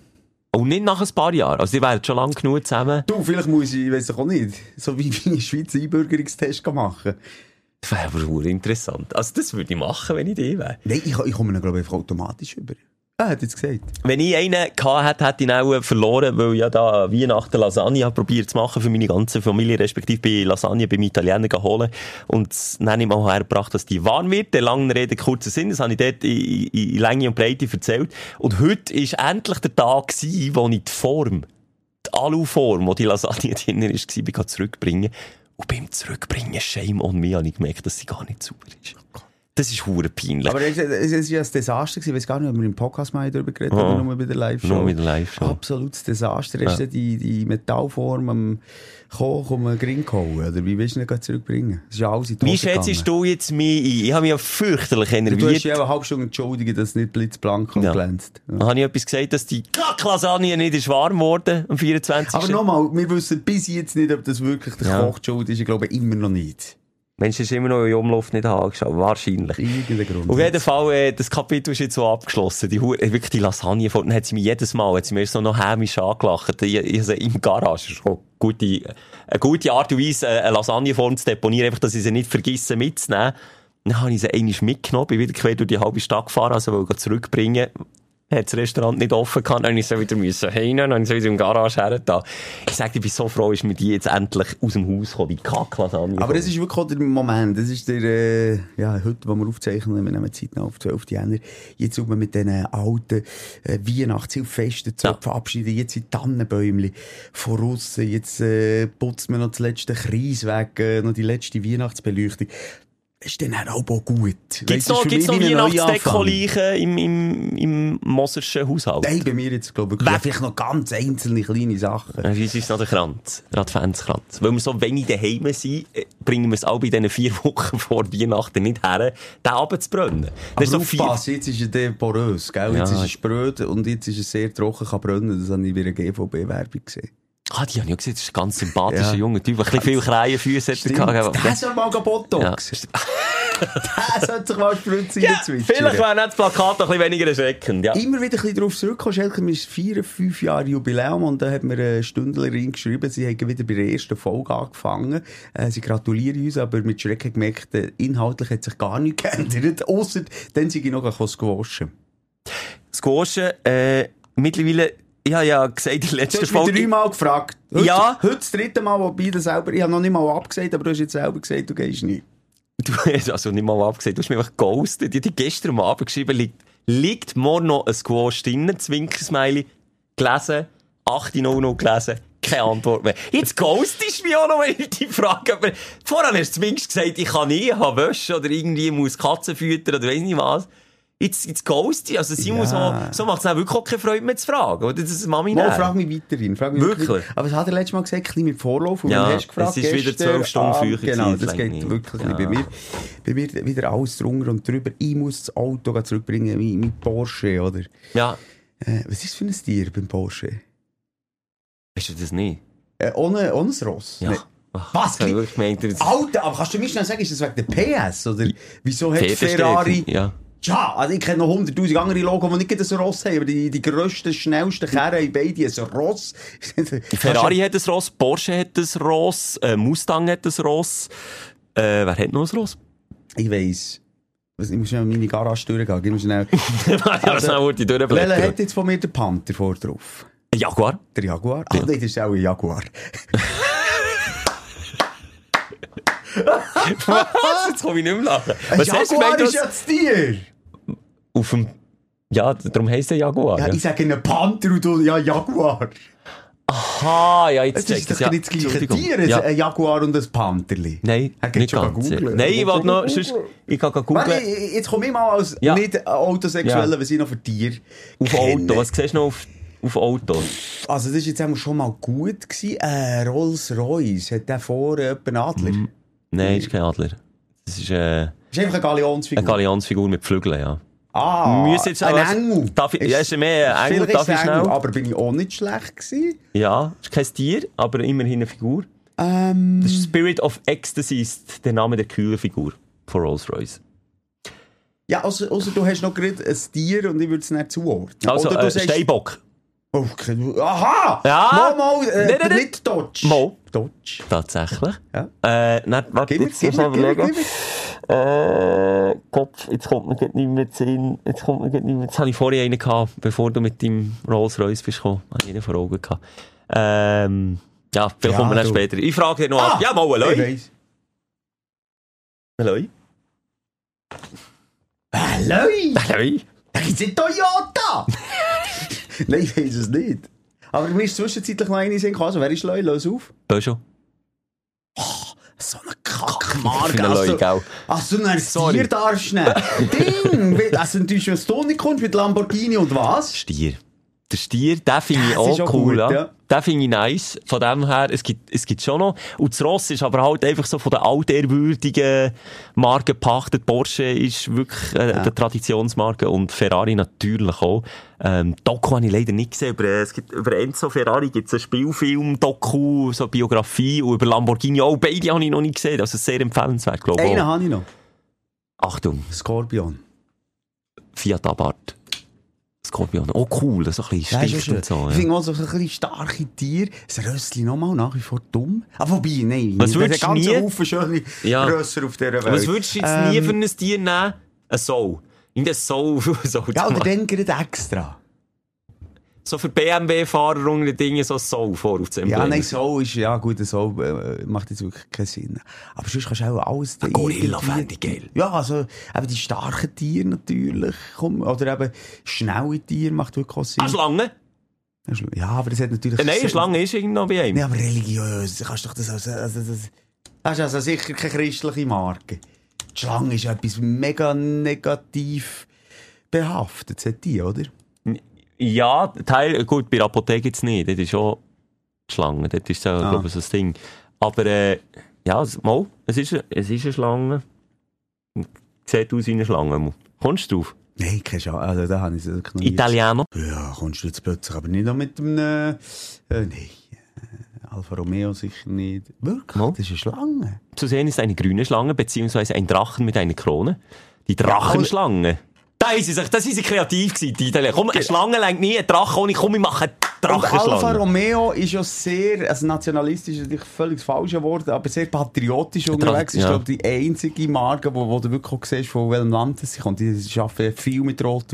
Und nicht nach ein paar Jahren. Also, die wären schon lange genug zusammen. Du, vielleicht muss ich, weiss ich auch nicht, so wie in der Schweiz einen Einbürgerungstest machen. Das wäre aber interessant. Also, das würde ich machen, wenn ich die wäre. Nein, ich, ich komme dann glaube ich einfach automatisch über. Ah, hat jetzt gesagt. Wenn ich einen gehabt hätte, hätte ich ihn auch verloren, weil ich ja da Weihnachten Lasagne habe probiert zu machen für meine ganze Familie, respektive bei Lasagne beim Italiener geholt und dann habe ich mal hergebracht, dass die warm wird. Der langen Rede, kurzer Sinn, das habe ich dort in, in, in Länge und Breite erzählt. Und heute war endlich der Tag gewesen, wo ich die Form, die Aluform, wo die Lasagne drin ist, war, zurückbringen. Und beim Zurückbringen, shame on me, habe ich gemerkt, dass sie gar nicht sauber ist. Das ist hure peinlich. Aber es ist ja ein Desaster gewesen. Ich weiß gar nicht, ob wir im Podcast mal darüber geredet haben, oder nur bei der Live-Show. Nur mit der Live-Show. Absolutes Desaster. Hast Ja. du die, die Metallform am Koch um einen Gring gehauen? Oder wie willst du ihn zurückbringen? Das ist ja alles in die Wie schätzt du jetzt mich ein? Ich habe mich ja fürchterlich Du hast enerviert. ja eine halbe Stunde entschuldigen, dass es nicht blitzblank und Ja. glänzt. Ja. Habe ich etwas gesagt, dass die Kacklasagne nicht ist warm geworden am 24. Aber nochmal, wir wissen bis jetzt nicht, ob das wirklich der Ja. Koch schuld ist. Ich glaube immer noch nicht. Mensch, ist immer noch in Umluft nicht angeschaut. Wahrscheinlich. Irgendein Grund. Auf jeden Fall, äh, das Kapitel ist jetzt so abgeschlossen. Die, Hu- äh, wirklich die Lasagne, dann hat sie mich jedes Mal, hat sie mir so noch hämisch angelacht. Ich, ich, also im Garage, schon gute, eine gute Art und Weise, äh, eine Lasagneform zu deponieren, einfach, dass ich sie nicht vergesse mitzunehmen. Dann habe ich sie einmal mitgenommen, bin wieder quer durch die halbe Stadt gefahren, also wollte zurückbringen. Hat das Restaurant nicht offen gehabt, dann musste ich so wieder müssen heim, dann habe ich so wieder im Garage her. da. Ich sage, ich bin so froh, ist mir die jetzt endlich aus dem Haus gekommen, die Kacklasagne. Aber es ist wirklich auch der Moment, das ist der, äh, ja, heute, wo wir aufzeichnen, wir nehmen Zeit noch auf 12. Jänner, jetzt tut man mit diesen alten äh, Weihnachtshilfesten zu Ja. verabschieden, jetzt sind Tannenbäumli von aussen, jetzt äh, putzt man noch das letzte Kreis weg, äh, noch die letzte Weihnachtsbeleuchtung. Ist dann auch gut. Gibt's Weisst, das noch, gibt's noch. Weihnachtsdeko-Leichen im, im, im Moserschen Haushalt? Nein, bei mir jetzt, glaube ich, vielleicht noch ganz einzelne kleine Sachen. Ja, Wie ist es noch der Kranz? Der Adventskranz. Weil wir so wenig daheim sind, äh, bringen wir es auch bei diesen vier Wochen vor Weihnachten nicht her, den. Das Aber so vier... aufpassen, jetzt ist er der porös, gell? Jetzt Ja. ist er spröd und jetzt ist er sehr trocken, kann brennen. Das habe ich bei einer GVB-Werbung gesehen. Ah, die habe ich gesehen, das ist ein ganz sympathischer Ja. junger Typ. Ein bisschen viel Krähenfüße hat er gehabt. Der soll mal Botox. Ja. Der sollte sich mal spritzen Ja, vielleicht wäre das Plakat noch ein bisschen weniger erschreckend, ja. Immer wieder ein bisschen darauf zurückkommen, Schelke, wir vier, fünf Jahre Jubiläum und da hat mir eine Stündlerin geschrieben, sie haben wieder bei der ersten Folge angefangen. Äh, sie gratulieren uns, aber mit Schrecken gemerkt, äh, inhaltlich hat sich gar nichts geändert, ausser dann sind ich noch ein bisschen gewaschen. Äh, mittlerweile, ich habe ja gesagt, in der Du letzten hast mich Folge... dreimal gefragt. Heute, Ja. Heute das dritte Mal, wobei du selber, ich habe noch nicht mal abgesagt, aber du hast jetzt selber gesagt, du gehst nicht. Du hast also nicht mal abgesehen, du hast mich einfach ghostet. Ich habe gestern am Abend geschrieben, liegt, liegt morgen noch ein Squash drin, Zwinkersmiley, gelesen, 8.00 gelesen, keine Antwort mehr. Jetzt ghostest du mich auch noch, wenn ich die Frage aber Vorher hast du zumindest gesagt, ich kann nie, ich habe Wäsche oder irgendwie muss Katzen füttern oder weiss nicht was. Jetzt, jetzt ghost die. Also, sie Ja. so, so macht es dann wirklich auch keine Freude mehr zu fragen. Oder? Das ist Mami Mal, frag mich weiterhin. Frag mich Wirklich? Aber was hat er letztes Mal gesagt? Ein bisschen mit Vorlauf. Und Ja, hast gefragt, es ist wieder gestern, 12 Stunden ah, früher Genau, das geht wirklich nicht. ein bisschen. Bei mir, bei mir wieder alles drunter und drüber. Ich muss das Auto zurückbringen, mein, mein Porsche, oder? Ja. Äh, was ist das für ein Tier beim Porsche? Hast du das nicht? Äh, ohne, ohne ein Ross? Ja. Nee. Ach, Was? Ich wirklich Alter, aber kannst du mir schnell sagen, ist das wegen der PS? Oder wieso hat. Ferrari... Ja. Ja, also ich kenne noch 100'000 andere Logo, die nicht ein Ross haben, aber die, die grössten, schnellsten Kerren haben beide ein Ross. Ferrari hat ein Ross, Porsche hat ein Ross, äh, Mustang hat ein Ross. Äh, wer hat noch ein Ross? Ich weiss. Ich muss schnell meine Garage durchgehen. Mir schnell. ja, schnell wurde die Welcher hat jetzt von mir den Panther vor drauf? Jaguar. Der Jaguar? Ach nein, das ist auch ein Jaguar. Was? Jetzt komme ich nicht mehr lachen. Was hast du Jaguar gemeint, ist ja das Tier! Auf dem... Ja, darum heisst der Jaguar. Ja, Ja, ich sage einen Panther und du, ja, Jaguar. Aha, ja, jetzt Das ist check doch ich's, nicht das gleiche. Tier, Ja. ein Jaguar und ein Pantherli. Nein, Er nicht ganz. Nein, ich wollte noch... Sonst, ich kann googeln. jetzt komme ich mal als Ja. nicht autosexueller, Ja. was ich noch für Tier Auf kenne. Auto. Was siehst du noch auf, auf Auto? Also das ist jetzt schon mal gut gewesen. Äh, Rolls-Royce, hat der vor äh, einen Adler? Mhm. Nein, ist kein Adler. Das ist äh, Ist einfach eine Galionsfigur. eine Galionsfigur mit Flügeln, ja. Ah, jetzt ein Engel. Darf ich- ja, ist mehr ein Engel, darf ist ich Engel, aber bin ich auch nicht schlecht gewesen. Ja, ist kein Tier, aber immerhin eine Figur. Ähm, Das ist Spirit of Ecstasy ist der Name der kühlen Figur von Rolls-Royce. ja, also, also du hast noch gerade ein Tier und ich würde es nicht zuordnen. Also, Oder du äh, Steinbock. Okay. Aha! Ja. Mal, mal, äh, nein, nein. nicht Dodge. Mal. Dodge. Tatsächlich. Ja. Äh, nein, warte, Gib jetzt mir, gib mir, gib mir. Äh, Kopf, jetzt kommt mir nicht mehr zu Sinn. Jetzt kommt mir nicht mehr. Jetzt hatte ich vorher einen gehabt, bevor du mit deinem Rolls-Royce bist gekommen. Habe ich einen vor Augen gehabt. Ähm, ja, vielleicht Ja, kommen wir dann später. Ich frage dich noch Ah, ab. Ja, mal, ein Ich Leu. Ein Leu. Ein Leu? Ein Leu. Da gibt's nicht Toyota! Nein, ich weiß es nicht. Aber mir ist zwischenzeitlich noch eine Sinn Also, wer ist Leu? Löse auf. Peugeot. So eine Kackmarke. Für einen Leu, gell? Ach so, ein Sorry. Tier darfst du nicht. Ding! Also, natürlich, wenn du nicht kommst mit Lamborghini und was? Stier. Der Stier, den finde ich auch auch cool. gut, ja. Ja. Den finde ich nice. Von dem her, es gibt, es gibt schon noch. Und das Ross ist aber halt einfach so von der altehrwürdigen Marke gepachtet. Porsche ist wirklich äh, der Traditionsmarke und Ferrari natürlich auch. Ähm, Doku habe ich leider nicht gesehen. Über, äh, es gibt, über Enzo Ferrari gibt es einen Spielfilm, Doku, so Biografie und über Lamborghini auch. Beide habe ich noch nicht gesehen. Also sehr empfehlenswert, glaube ich. Einen habe ich noch. Achtung, Scorpion. Fiat Abarth. Scorpion. Oh cool, so ein bisschen Ja, ist Stift schon und so. Ja. Ich finde auch so ein bisschen starke Tiere. Das Rössli nochmal nach wie vor dumm. Ah, wobei, nein. Was würdest du nie- Haufen schöne Ja. Rösser auf dieser Welt. Was würdest du jetzt Ähm, nie für ein Tier nehmen? Ein Sau. In der Sau. so, Ja, oder dann gerade extra. So für BMW-Fahrer und Dinge so Sau vor auf Ja, nein, so ist, ja gut, so äh, macht jetzt wirklich keinen Sinn. Aber sonst kannst du auch alles... Ein Gorilla irgendwie- fände ich geil. Ja, also eben die starken Tiere natürlich. Komm, oder eben schnelle Tiere macht wirklich auch Sinn. Eine Schlange? Ja, aber das hat natürlich... Äh, Nein, eine Schlange ist irgendwie noch bei einem. Nee, aber religiös, kannst doch das als, also, das, das ist also sicher keine christliche Marke. Die Schlange ist etwas mega negativ behaftet, hat die, oder? Ja, Teil, gut, bei der Apotheke jetzt nicht. Das ist schon Schlange. Das ist so, Ah. glaube ich, so das Ding. Aber, äh, ja, es- mal, es ist, eine- es ist eine Schlange. Sieht aus wie eine Schlange. Kommst du drauf? Nein, keine Chance. Also, da habe ich es wirklich Italiano? Ja, kommst du jetzt plötzlich, aber nicht noch mit dem, äh, äh, nein, äh, Alfa Romeo sicher nicht. Wirklich? Mal. Das ist eine Schlange. Zu sehen ist eine grüne Schlange, beziehungsweise ein Drachen mit einer Krone. Die Drachenschlange. Da ist sie sich, das ist sie kreativ gewesen, die Italiener. Komm, eine Schlange längt nie, ein Drache ohne, komm, ich mache eine Und Alfa Drachenschlange. Romeo ist ja sehr, also nationalistisch ist natürlich völlig das falsche Wort, aber sehr patriotisch unterwegs. Ist, ja. glaube die einzige Marke, wo, wo du wirklich auch siehst, von welchem Land sie kommt. Die arbeiten viel mit Rot,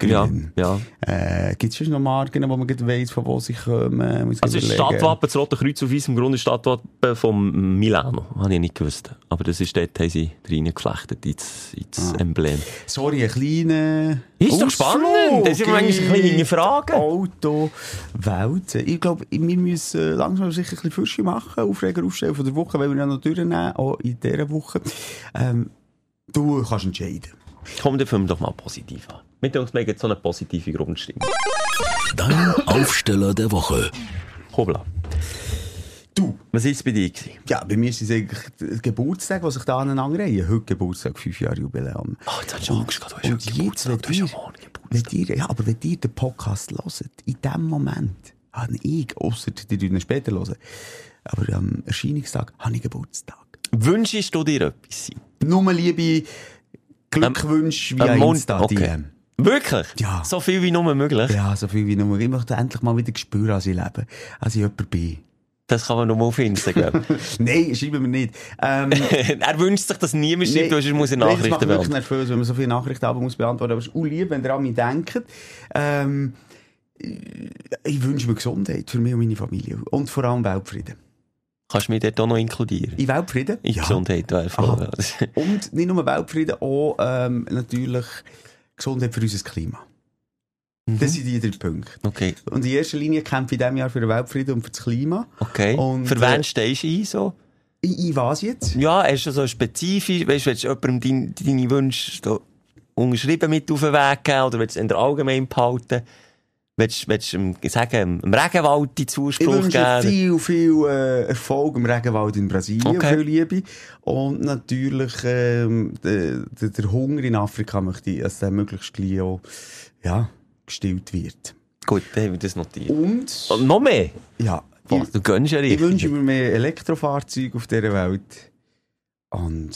Weiß, Ja, Grün. ja. Äh, Gibt es schon noch Marken, wo man weiss, von wo sie kommen? Muss Also, überlegen. Stadtwappen, das Rote Kreuz auf weißem Grund, ist Stadtwappen von Milano. Habe ich nicht gewusst. Aber das ist dort, haben sie reingeflechtet ins, ins Ah. Emblem. Sorry, ein kleiner... Ist doch spannend. Das ist manchmal in hinterfragen. Auto, Welt. Ich glaube, wir müssen langsam sicher ein bisschen Fürsche machen, Aufreger aufstellen von der Woche, weil wir ja noch durchnehmen, auch in dieser Woche. Ähm, du kannst entscheiden. Komm, dann fangen wir doch mal positiv an. Mit uns legen so eine positive Grundstimmung. Dein Aufsteller der Woche. Hobla. Du. Was ist bei dir? gewesen? Ja, bei mir ist es eigentlich der Geburtstag, was sich da aneinander reihen. Heute Geburtstag, fünf Jahre Jubiläum. Ah, jetzt hast du Angst gehabt, du hast ja jetzt, Geburtstag, du hast ja morgen Geburtstag. wenn ihr, ja, aber wenn ihr den Podcast hört, in dem Moment habe ich, ausser die ihn später hören, aber am Erscheinungstag habe ich Geburtstag. Wünschst du dir etwas? Nur liebe Glückwünsche via Am Mon- Insta, okay. Wirklich? Ja. So viel wie nur möglich? Ja, so viel wie nur. Ich möchte endlich mal wieder spüren, als ich lebe. Als ich jemand bin. Das kann man nur mal auf Instagram. Nein, schreiben wir nicht. Ähm, er wünscht sich, dass niemand schreibt, Nee, nee, muss er nein, das Nachrichten macht mich beantworten. nervös, wenn man so viele Nachrichten aber muss beantworten. Aber es ist auch lieb, wenn ihr an mich denkt. Ähm, ich wünsche mir Gesundheit für mich und meine Familie. Und vor allem Weltfrieden. Kannst du mich dort auch noch inkludieren? In Weltfrieden? In Gesundheit wäre. Und nicht nur Weltfrieden, auch ähm, natürlich Gesundheit für unser Klima. Das sind die drei Punkte. Okay, Und in erster Linie kämpfe ich in diesem Jahr für den Weltfrieden und für das Klima. okay. Und, Für äh, wen stehst du ein, so? In, in was jetzt? Ja, hast du so spezifisch, weißt du, willst du jemandem dein, deine Wünsche unterschrieben mit auf den Weg geben oder willst du es in der allgemein behalten? Willst, willst du sagen, im Regenwald die Ich Zuspruch wünsche geben? viel, viel äh, Erfolg im Regenwald in Brasilien, Okay. viel Liebe. Und natürlich ähm, der, der, Hunger in Afrika möchte ich, dass der möglichst gleich auch ja, gestillt wird. Gut, dann haben wir das notiert. Und Und noch mehr? ja, Boah, ich, du gönnst ja ich richtig. wünsche mir mehr Elektrofahrzeuge auf dieser Welt. Und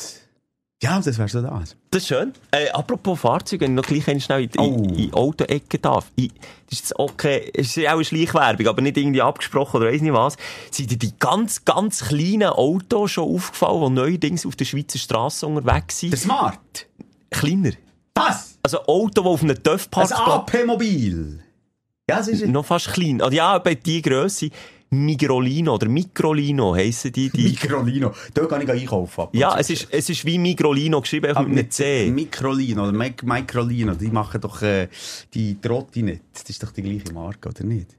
ja, das wäre so das. Das ist schön. Äh, apropos Fahrzeuge, wenn ich noch gleich schnell in, Oh. in, in die Auto-Ecke darf. Ich, das ist okay, es ist auch eine Schleichwerbung, aber nicht irgendwie abgesprochen oder weiss nicht was. Sind dir die ganz, ganz kleinen Autos schon aufgefallen, die neuerdings auf der Schweizer Straße unterwegs sind? Der Smart. Kleiner. Was? Also Auto, die auf einem Ein TÜV-Parkplatz... AP-Mobil. Ja, das ist Noch fast klein. Also ja, bei die Grösse. Migrolino oder Mikrolino heissen die. die Mikrolino. Da kann ich einkaufen. ab ja, es ist, es ist wie Migrolino geschrieben, Aber mit einem C. Mikrolino oder Mic Microlino, die machen doch äh, die Trotti nicht. Das ist doch die gleiche Marke, oder nicht?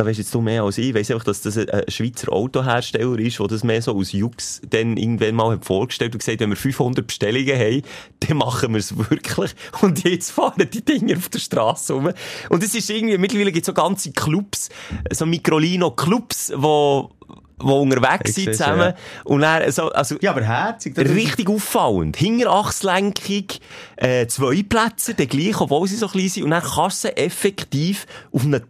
Da weisst jetzt du mehr als ich. Ich weiss einfach, dass das ein Schweizer Autohersteller ist, der das mehr so aus Jux dann irgendwann mal hat vorgestellt und gesagt, wenn wir 500 Bestellungen haben, dann machen wir es wirklich. Und jetzt fahren die Dinger auf der Straße rum. Und es ist irgendwie, mittlerweile gibt es so ganze Clubs, so Mikrolino-Clubs, wo, wo unterwegs sind zusammen. ja. Und dann so, also, Ja, aber herzig. das ist- Richtig auffallend. Hinterachslenkung, äh, zwei Plätze, der gleich, obwohl sie so klein sind. Und dann kannst du sie effektiv auf einem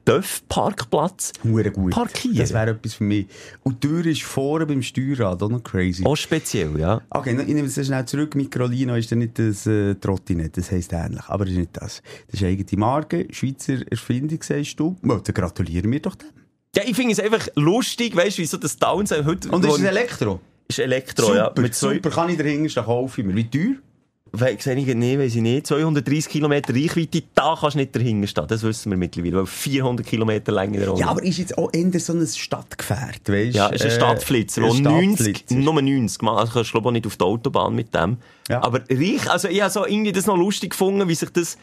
gut. parkieren. Das wäre etwas für mich. Und die Tür ist vorne beim Steuerrad, auch noch crazy. Auch speziell, ja. Okay, ich nehme es schnell zurück. Mikrolino ist dann nicht das äh, Trottinett, das heisst ähnlich. Aber das ist nicht das. Das ist eine eigene Marke, Schweizer Erfindung, sagst du. Mal, dann gratulieren wir doch dem. Ja, ich finde es einfach lustig, weißt du, wie so das Downside heute... Und ist es Elektro? ist Elektro, super, ja. Mit zwei, super. Kann ich dahinter stehen, kaufe ich mir. Wie teuer? We- sehe ich nicht, weiss ich nicht. 230 Kilometer Reichweite, da kannst du nicht dahinter stehen. Das wissen wir mittlerweile, weil 400 Kilometer Länge der. Ja, aber ist jetzt auch eher so ein Stadtgefährt, weißt Ja, ist ein Äh, Stadtflitzer, ein der 90, Stadtflitzer. nur 90 macht. Also kannst du glaube auch nicht auf die Autobahn mit dem. Ja. Aber reich, also ich habe so irgendwie das noch lustig gefunden, wie sich das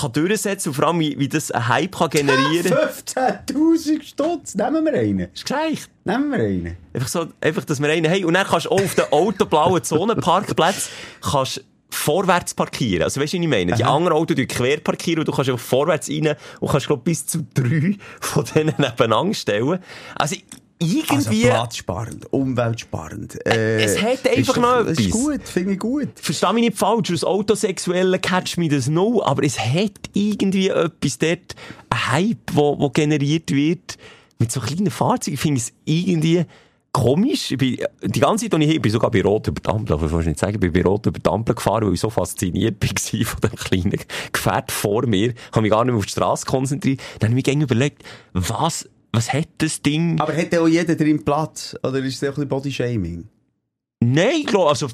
kann durchsetzen und vor allem, wie, wie das einen Hype kann generieren kann. 15.000 Stutz, nehmen wir einen. ist gescheit. Nehmen wir einen. Einfach so, einfach, dass wir einen haben. Und dann kannst du auch auf den autoblauen Zonenparkplätzen kannst vorwärts parkieren. Also weißt du, was ich meine? Die anderen Autos die quer parkieren und du kannst einfach vorwärts rein und kannst, glaub, bis zu drei von denen nebeneinander stellen. Also, Also irgendwie, platzsparend, umweltsparend. Äh, es hat einfach doch- noch Das ist etwas. gut, finde ich gut. versteh mich nicht falsch, aus Autosexuellen catch me das no, aber es hat irgendwie etwas dort, ein Hype, wo, wo generiert wird, mit so kleinen Fahrzeugen. Ich finde es irgendwie komisch. Ich bin, die ganze Zeit, als ich hier, ich bin sogar bei Rot über die Ampel, darf ich nicht sagen, ich bin bei Rot über die Ampel gefahren, weil ich so fasziniert war von dem kleinen Gefährt vor mir, habe mich gar nicht mehr auf die Straße konzentriert. Dann habe ich mir überlegt, was, was hat das Ding? Aber hat auch jeder drin Platz? Oder ist es auch ein bisschen Bodyshaming? Nein, ich glaube, also,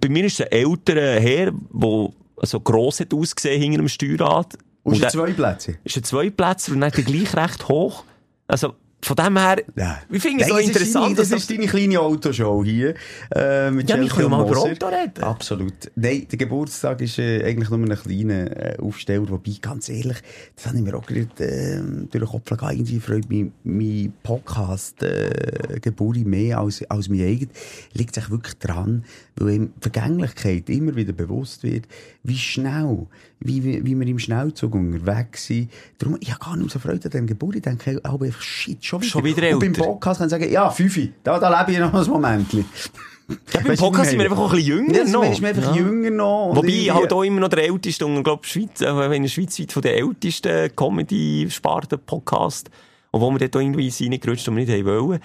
bei mir ist es ein älterer Herr, der so gross hat ausgesehen hinter dem Steuerrad. Und der- zwei Plätze? ist ein Zweiplätzer und dann gleich recht hoch. Also, von dem her, Ja. ich finde es so das ist interessant, deine, das ist deine kleine Autoshow hier. Äh, mit Ja, wir können mal über. Auto reden. Absolut. Nein, der Geburtstag ist äh, eigentlich nur ein kleiner äh, Aufsteller, wobei, ganz ehrlich, das habe ich mir auch gerade äh, durch den Kopf gegangen. Irgendwie freut mich mein Podcast äh, Geburi mehr als, als mein eigen. Liegt sich wirklich dran, weil ihm Vergänglichkeit immer wieder bewusst wird, wie schnell, wie, wie, wie wir im Schnellzug unterwegs sind. Darum, ich habe gar nicht so Freude an diesem Geburi. Ich denke, aber einfach, shit, schon wieder. Schon wieder Und beim. Podcast kann ich sagen, ja, Fünfi, da, da lebe ich noch ein Moment. Ja, beim Podcast sind wir einfach auch ein bisschen jünger Ja, noch. ist einfach Ja. jünger noch. Wobei irgendwie- halt auch immer noch der älteste und ich glaube, Schweiz, äh, wenn schweizweit von den ältesten Comedy-Sparten-Podcast, obwohl wir dort auch irgendwie reingerutscht und wir nicht haben wollen,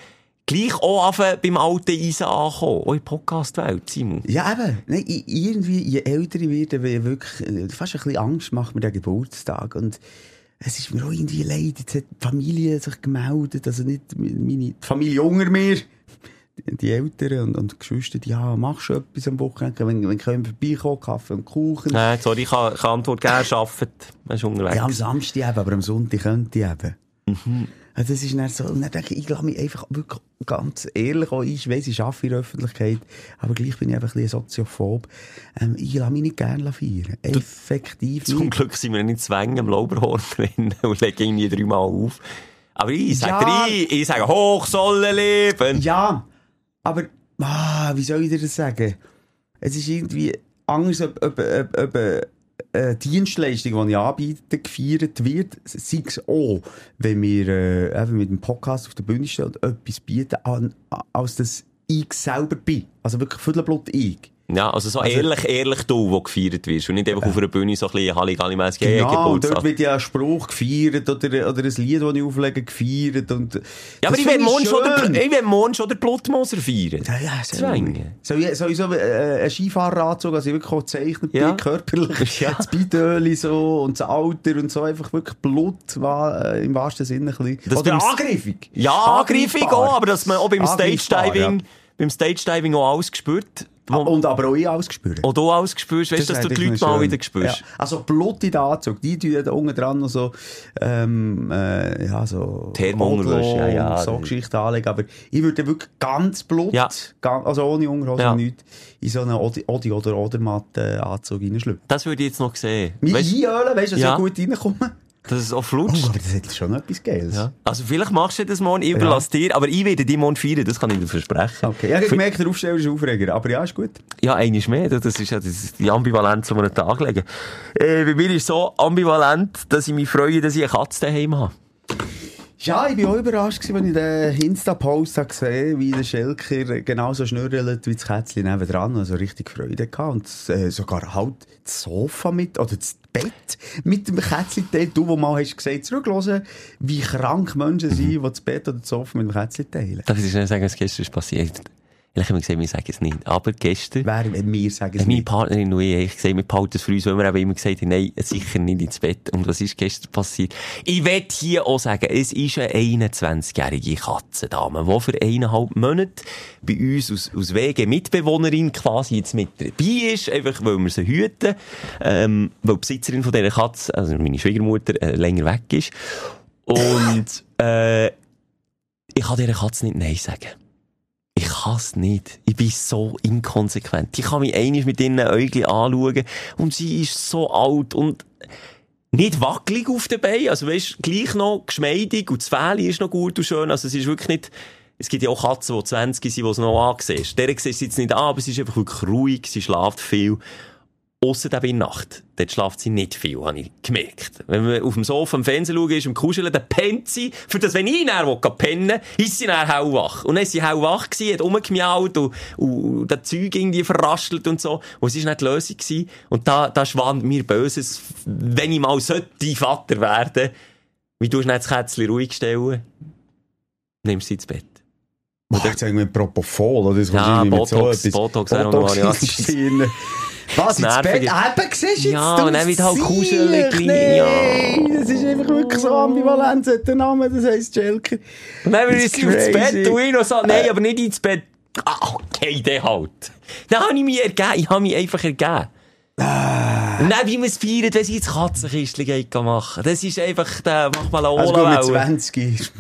gleich auch beim alten Eisen ankommen. Auch in Podcast-Welt, Simon. Ja, eben. Nein, irgendwie, je älter ich werde, wie wirklich, äh, fast ein bisschen Angst macht mir der Geburtstag. Und es ist mir auch irgendwie leid. Jetzt hat die Familie sich gemeldet, also nicht meine die Familie unter mir. Die- Eltern und, und die Geschwister, die, ja, machst du etwas am Wochenende? Wenn, wenn können vorbeikommen, Kaffee und Kuchen. Nein, sorry, ich kann, ich kann Antwort geben, arbeitet. Er ist unterwegs. Ja, am Samstag eben, aber am Sonntag könnte ich eben. Also das ist dann so, und dann denke ich, ich lasse mich einfach wirklich ganz ehrlich auch, ich weiss, ich arbeite in der Öffentlichkeit, aber gleich bin ich einfach ein bisschen soziophob. Ähm, ich lasse mich nicht gerne feiern. Effektiv Zum nicht. Glück sind wir nicht zwängen am Lauberhorn drin und legen irgendwie dreimal auf. Aber ich sage Ja. drei, ich sage hoch sollen leben. Ja, aber, ah, wie soll ich dir das sagen? Es ist irgendwie anders, ob, ob, ob, ob äh, Dienstleistung, die ich anbiete, gefeiert wird, sei es auch, wenn wir äh, mit dem Podcast auf der Bühne stehen und etwas bieten, an, als dass ich selber bin. Also wirklich Viertelblut ich. Ja, also so Also- ehrlich, ehrlich du, wo gefeiert wirst. Und nicht einfach auf einer Bühne so ein bisschen Halligalli-mässig, Genau, und dort wird ja ein Spruch gefeiert oder, oder ein Lied, das ich auflege, gefeiert. Und Ja, aber ich will morgen schon ich will morgen schon den Blutmoser feiern. Ja, ja, so. Zwängen. So, ja, sowieso äh, ein Skifahreranzug, also ich wirklich auch gezeichnet Ja. bin, körperlich. Ja. Das Beitöli so und das Alter und so, einfach wirklich Blut äh, im wahrsten Sinne ein bisschen. Das Oder angriffig. Ja, Angreifung auch, aber dass man auch beim Stage-Diving, beim Stage-Diving auch alles spürt. Und aber auch ich alles gespürt. auch du alles spürst, weißt du, dass du die Leute mal schön. wieder spürst. Ja. Also Blut in den Anzug, die tun da unten dran noch so, ähm, äh, ja, so Thermounterwäsche, ja, ja. so Geschichten anlegen, aber ich würde wirklich ganz Blut, Ja. ganz, also ohne Unterhose Ja. und nichts, in so einen Odi, Odi oder Odermatte Anzug reinschlüpfen. Das würde ich jetzt noch sehen. Mich Weißt, einölen, weißt du, dass Ja. ich gut reinkomme? Dass es auch Oh, flutscht. aber das hat schon etwas Geiles. Ja. Also vielleicht machst du das morgen, ich überlasse dir, aber ich werde dich morgen feiern, das kann ich dir versprechen. Okay, ja, ich habe gemerkt, der Aufsteller ist Aufreger, aber ja, ist gut. Ja, eines mehr, das ist ja das ist die Ambivalenz, die wir an den Tag legen. Äh, bei mir ist es so ambivalent, dass ich mich freue, dass ich eine Katze daheim habe. Ja, ich war auch überrascht, als ich den Insta-Post habe gesehen wie der Schelker genauso schnürrelt wie das Kätzchen nebendran. Also richtig Freude gehabt. Und äh, sogar halt das Sofa mit, oder das Bett mit dem Kätzchen-Teil. Du, wo mal hast gesagt, zurückhören, wie krank Menschen sind, die das Bett oder das Sofa mit dem Kätzchen teilen. Darf ich dir schnell sagen, was gestern ist passiert? Ich habe gesagt, wir sagen es nicht. Aber gestern, Wer, wenn wir sagen es meine nicht. Partnerin und ich, ich gesagt, wir behalten es für uns, weil wir eben immer gesagt haben, nein, sicher nicht ins Bett. Und was ist gestern passiert? Ich will hier auch sagen, es ist eine 21-jährige Katzendame, die für eineinhalb Monate bei uns aus, aus Wegen Mitbewohnerin quasi jetzt mit dabei ist, einfach weil wir sie hüten, ähm, weil die Besitzerin von dieser Katze, also meine Schwiegermutter, äh, länger weg ist. Und, äh, ich kann dieser Katze nicht Nein sagen. Ich es nicht. Ich bin so inkonsequent. Ich kann mich einig mit ihren Äugli anschauen und sie ist so alt und nicht wackelig auf den Beinen. Also weisst, gleich noch geschmeidig und das Fell ist noch gut und schön. Also es ist wirklich nicht, es gibt ja auch Katzen, die 20 sind, die es noch ansiehst. Der siehst du jetzt nicht an, aber sie ist einfach wirklich ruhig, sie schläft viel. Ausser der Nacht. Dort schlaft sie nicht viel, habe ich gemerkt. Wenn man auf dem Sofa am Fernsehen schaut, ist im Kuscheln, dann pennt sie. Für das, wenn ich näher pennen will, ist sie dann hellwach. Und dann ist sie hellwach gewesen, hat rumgemiaut und, und das Zeug irgendwie verraschelt und so. Und es ist nicht die Lösung gewesen. Und da, da schwand mir Böses, wenn ich mal sollte Vater werden, wie tust du nicht das Kätzchen ruhig stellen? Nimmst sie ins Bett. Boah, jetzt irgendwie Propofol, oder? Das Ja, irgendwie mit so Botox, etwas- Botox wäre auch noch Botox variant. ins Hirn. Was, ins Bett? Eben, siehst du jetzt? Ja, und dann wird halt kuschelig, Nein, ja. das ist einfach wirklich so ambivalent, der Name, das heisst Schelker. Und dann will ich crazy. Bett und ich noch so, nein, aber nicht ins Bett. Ah, okay, der halt. Dann habe ich mich ergeben, ich habe mich einfach ergeben. Und dann, wie man es feiert, wenn sie ins Katzenkistchen machen. Das ist einfach, da macht mal eine Also gut, mit Ola 20 ist...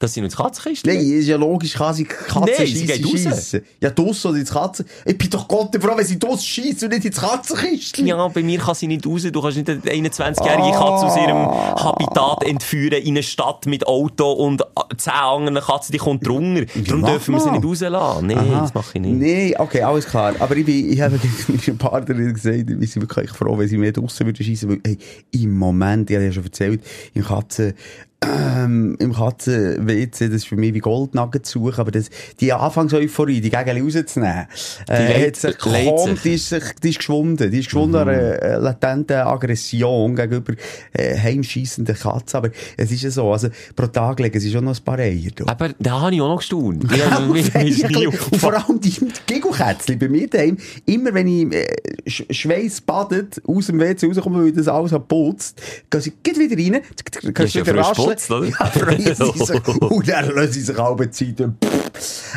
dass sie noch ins Katzenkistchen Nein, ist ja logisch, kann sie Katzen Nein, sie geht raus. schiessen. Ja, draussen oder ins Katzen. Ich bin doch Gott froh, wenn sie draussen schiessen und nicht ins Katzenkistchen. Ja, bei mir kann sie nicht raus. Du kannst nicht eine 21-jährige Katze aus ihrem Habitat entführen in eine Stadt mit Auto und 10 anderen Katzen, die kommt drunter. Darum dürfen wir sie nicht rauslassen. Nein, das mache ich nicht. Nee, okay, alles klar. Aber ich, bin, ich habe meiner Partnerin gesagt, wir sind wirklich froh, wenn sie mehr draussen würden schiessen. Weil, hey, im Moment, ich habe ja schon erzählt, im Katzen, ähm, im Katzen-WC, das ist für mich wie Goldnugget zu suchen, aber das, die Anfangseuphorie, die Gegel rauszunehmen, äh, hat sich die ist, sich, die ist geschwunden. Die ist geschwunden an einer äh, latenten Aggression gegenüber äh, heimscheissenden Katzen. Aber es ist ja so, also pro Tag legen sie schon noch ein paar Eier. du. Aber da habe ich auch noch gestaunt. Die Ja, und vor allem die Gigokätzchen bei mir daheim, immer wenn ich äh, Sch Schweiß badet, aus dem WC rauskomme, weil das alles habe geputzt, gehen sie geht wieder rein, kannst du wieder geputzt, oder? Ja, freuen sie sich. und dann lassen sie sich alle Zeit.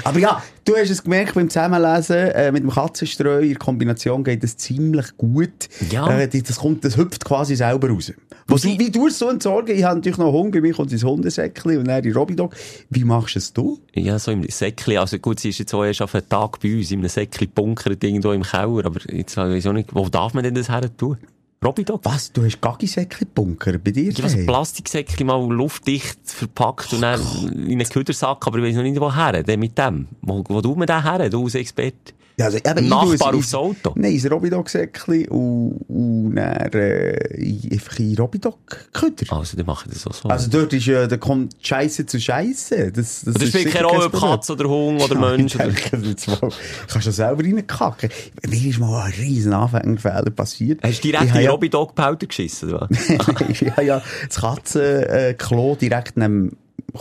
Aber ja, du hast es gemerkt beim Zusammenlesen, äh, mit dem Katzenstreu, in Kombination geht das ziemlich gut. Ja. Äh, das kommt, das hüpft quasi selber raus. Was, du, wie du es so entsorgen? Ich habe natürlich noch Hunger, bei mir kommt ins Hundesäckchen und dann die Robidog. Wie machst du es du? Ja, so im Säckchen. Also gut, sie ist jetzt auch erst auf einen Tag bei uns, in einem Säckchen bunkert irgendwo im Keller. Aber jetzt weiß ich auch nicht, wo darf man denn das her tun? Robidog? Was? Du hast Gaggisäckchen bunkern bei dir? Ich habe ein? Plastiksäckchen mal luftdicht verpackt und dann in einen Ködersack, aber ich weiß noch nicht, woher. Denn mit dem. Wo, wo tut man den her? Du als Experte? Ja, also, eben, Nachbar aufs Auto? Nein, ins Robidog-Säckchen und, und dann äh, in- einfach in Robidog-Köder. Also, dann mache ich das auch so. Also dort ist ja, da kommt Scheiße zu Scheiße. Das, das, das ist spielt keine Rolle, kein ob. Katze oder Hund oder Ja, Mensch. Oder... kannst du selber reinkacken. Mir ist mal ein riesen Anfängerfehler passiert. Hast du direkt in den ja- Robidog-Powder geschissen, oder habe ja das Katzenklo direkt neben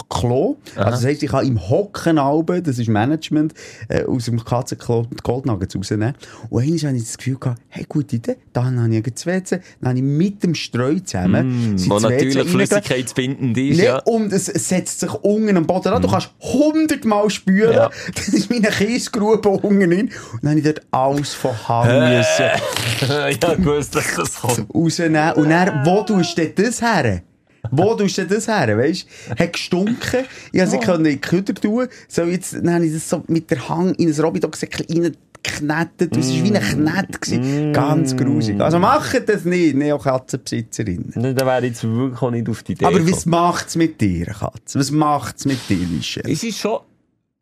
Klo. Also das heisst, ich kann im Hocken alben, das ist Management, äh, aus dem Katzenklo die Goldnuggets rausnehmen. Und einmal habe ich das Gefühl gehabt, hey, gute Idee, dann habe ich das WC, dann habe ich mit dem Streu zusammen, sind Wo natürlich flüssigkeitsbindend ist, Nee, ja. und es setzt sich unten am Boden an. Du kannst hundertmal spülen. Ja. Das ist meine Kiesgrube unten drin. Und dann habe ich dort alles von Hand müssen ja, gewusst, dass das kommt. rausnehmen. Und dann, wo tust du denn das her? Wo tust du denn das her? Weisst Hat gestunken. Ich konnte sie können in die Küder tun. So, jetzt, dann habe ich das so mit der Hang in ein Robidog-Säckchen reingeknetet. Das war wie ein Knet. gewesen. Ganz grusig. Also macht das nicht, Neokatzenbesitzerinnen. Da wäre ich jetzt wirklich auch nicht auf die Idee Aber was macht's mit dir, Katze? Was macht's mit dir, Michel? Es ist schon,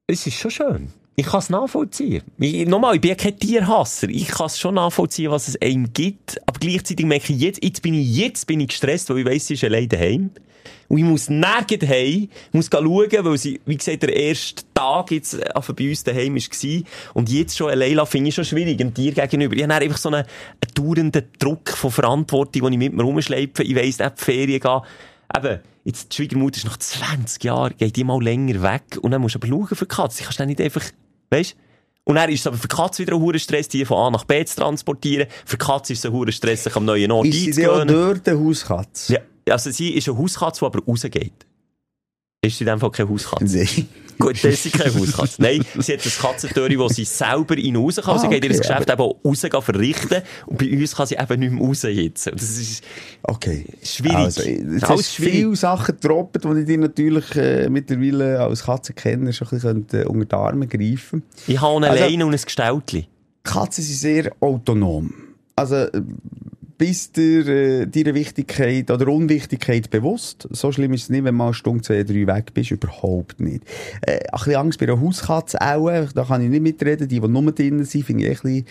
es ist schon schön. Ich kann es nachvollziehen. Ich, nochmal, ich bin ja kein Tierhasser. Ich kann es schon nachvollziehen, was es einem gibt. Aber gleichzeitig merke ich, jetzt, jetzt bin ich, jetzt bin ich gestresst, weil ich weiss, sie ist allein daheim. Und ich muss nirgends heim, muss schauen, weil sie, wie gesagt, der erste Tag jetzt äh, also bei uns daheim war. Und jetzt schon allein finde ich schon schwierig, dem Tier gegenüber. Ich habe einfach so einen, einen dauernden Druck von Verantwortung, den ich mit mir rumschleife. Ich weiss nicht, die Ferien gehen. Eben, jetzt die Schwiegermutter ist nach 20 Jahren, geht die mal länger weg. Und dann musst du aber schauen für die Katze. Ich kannst dann nicht einfach, weißt Und dann ist es aber für die Katze wieder ein hoher Stress, die von A nach B zu transportieren. Für die Katze ist es ein hoher Stress, sich am neuen Ort Ist sie auch dort eine Hauskatze? Ja, also sie ist eine Hauskatze, die aber rausgeht. Ist sie in dem Fall keine Hauskatze? Nein. Gut, das ist sie keine Hauskatze. Nein, sie hat ein Katzentüre, wo sie selber rein raus kann. Ah, sie geht ihr okay, Geschäft eben auch raus verrichten. Und bei uns kann sie eben nicht mehr raus jetzt. Und das ist Okay. schwierig. Also, jetzt Alles du viele Sachen gedroppt, die ich dir natürlich äh, mittlerweile als Katzenkenner schon ein bisschen könnte, äh, unter die Arme greifen Ich habe eine Also- Leine und ein Gestaltli. Katzen sind sehr autonom. Also, äh, bist dir äh, deiner Wichtigkeit oder Unwichtigkeit bewusst? So schlimm ist es nicht, wenn mal eine Stunde, zwei, drei weg bist. Überhaupt nicht. Äh, ein bisschen Angst bei einer Hauskatze auch. Da kann ich nicht mitreden. Die, die nur drinnen sind, finde ich ein bisschen...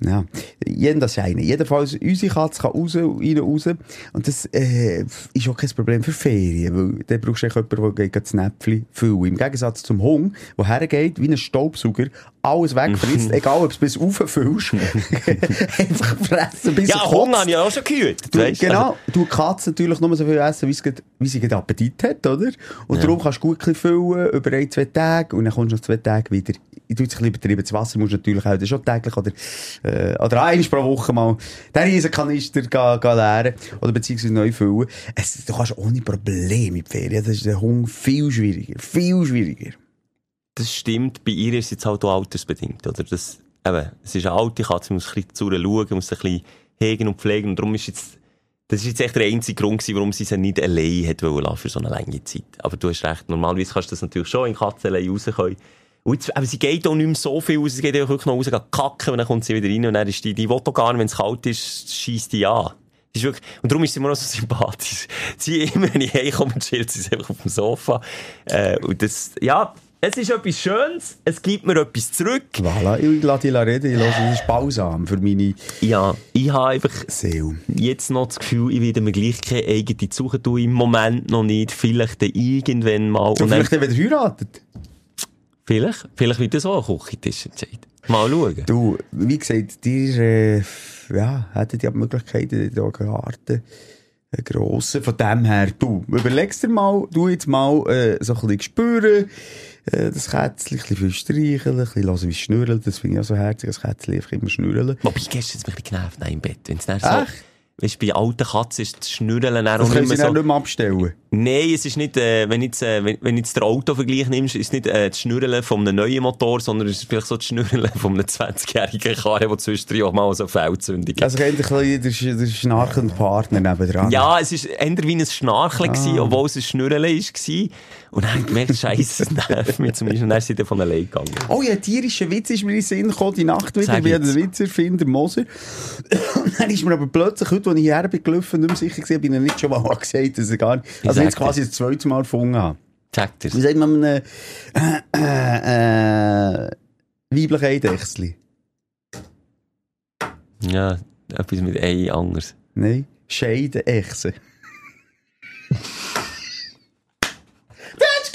Ja, jeden das eine. Jedenfalls, unsere Katze kann raus, rein, raus. Und das äh, ist auch kein Problem für Ferien, weil dann brauchst du jemanden, der geht das Näpfchen füllen. Im Gegensatz zum Hund, der hergeht, wie ein Staubsauger, alles wegfrisst, egal ob du es bis rauffüllst, einfach fressen bis Ja, kotzt. habe ich auch schon gehört. Du, weisst? genau, du kannst natürlich nur so viel essen, wie, sie Appetit hat, oder? Und darum kannst du gut füllen, über ein, zwei Tage, und dann kommst du nach zwei Tagen wieder. Ich tue jetzt ein bisschen übertrieben. Das Wasser musst du natürlich auch, schon täglich, oder, äh, oder einmal pro Woche mal, den Riesenkanister leeren, oder beziehungsweise neu füllen. Es, du kannst ohne Probleme in die Ferien. Das ist der Hunger viel schwieriger. Viel schwieriger. Das stimmt. Bei ihr ist es jetzt halt auch altersbedingt, oder? Das, eben, es ist eine alte Katze, muss ein bisschen zu schauen, muss ein bisschen hegen und pflegen. Und darum ist jetzt Das war jetzt echt der einzige Grund, gewesen, warum sie sie nicht allein hat wollen für so eine lange Zeit. Aber du hast recht, normalerweise kannst du das natürlich schon in Katzen allein rauskommen. Jetzt, aber sie geht auch nicht mehr so viel raus, sie geht auch wirklich noch raus, kacken, und dann kommt sie wieder rein und dann ist die, die will gar nicht, wenn es kalt ist, schießt die an. Ist wirklich, und darum ist sie immer noch so sympathisch. Sie, immer wenn ich heimkomme, chillt sie einfach auf dem Sofa. Äh, und das, ja, es ist etwas Schönes, es gibt mir etwas zurück. Voilà, ich lasse dich reden, ich höre, das ist balsam für meine Ja, ich habe einfach Seele. jetzt noch das Gefühl, ich werde mir gleich keine eigene suchen tun, im Moment noch nicht, vielleicht irgendwann mal. Du vielleicht dann wieder heiratet. Vielleicht, vielleicht wird das auch ein Küchentisch entscheiden. Mal schauen. Du, wie gesagt, dir, äh, ja, hättet ihr die Möglichkeit in den Garten, einen grossen, von dem her, du, überlegst dir mal, du jetzt mal, äh, so ein bisschen spüren, äh, das Kätzchen, ein bisschen streicheln, ein bisschen hören, wie es schnurrt, das finde ich auch so herzig, das Kätzchen einfach immer schnurren. Wobei, gestern hat mich genervt nein, im Bett. Wenn es dann so, Echt? Weißt, bei alten Katzen ist das Schnürren dann Das auch können nicht mehr so... nicht mehr abstellen. Nein, es ist nicht, äh, wenn jetzt, äh, wenn, wenn jetzt der Autovergleich nimmst, ist es nicht äh, das Schnürren von einem neuen Motor, sondern es ist vielleicht so das Schnürren von einem 20-jährigen Karren, der zwischendurch auch mal so Feldzündung hat. Also, eigentlich ein bisschen der, der schnarchende Partner nebendran. Ja, es war eher wie ein Schnarchen, gewesen, obwohl es ein Schnürren war. Und dann habe ich gemerkt, Scheiße, es nervt mich zum Beispiel. Und dann ist dann von alleine gegangen. Oh ja, ein tierischer Witz ist mir in den Sinn gekommen, die Nacht wieder, wie jetzt. Witzerfinder Moser. Dann ist mir aber plötzlich, heute, als ich hierher bin gelaufen, nicht mehr sicher gewesen, bin ich nicht schon mal gesagt, dass ich gar nicht, also jetzt quasi das zweite Mal gefunden habe. Sagt er. Wie sagt man einem, äh, äh, äh, weiblichen Eidechsli? Ja, etwas mit Ei anders. Nein,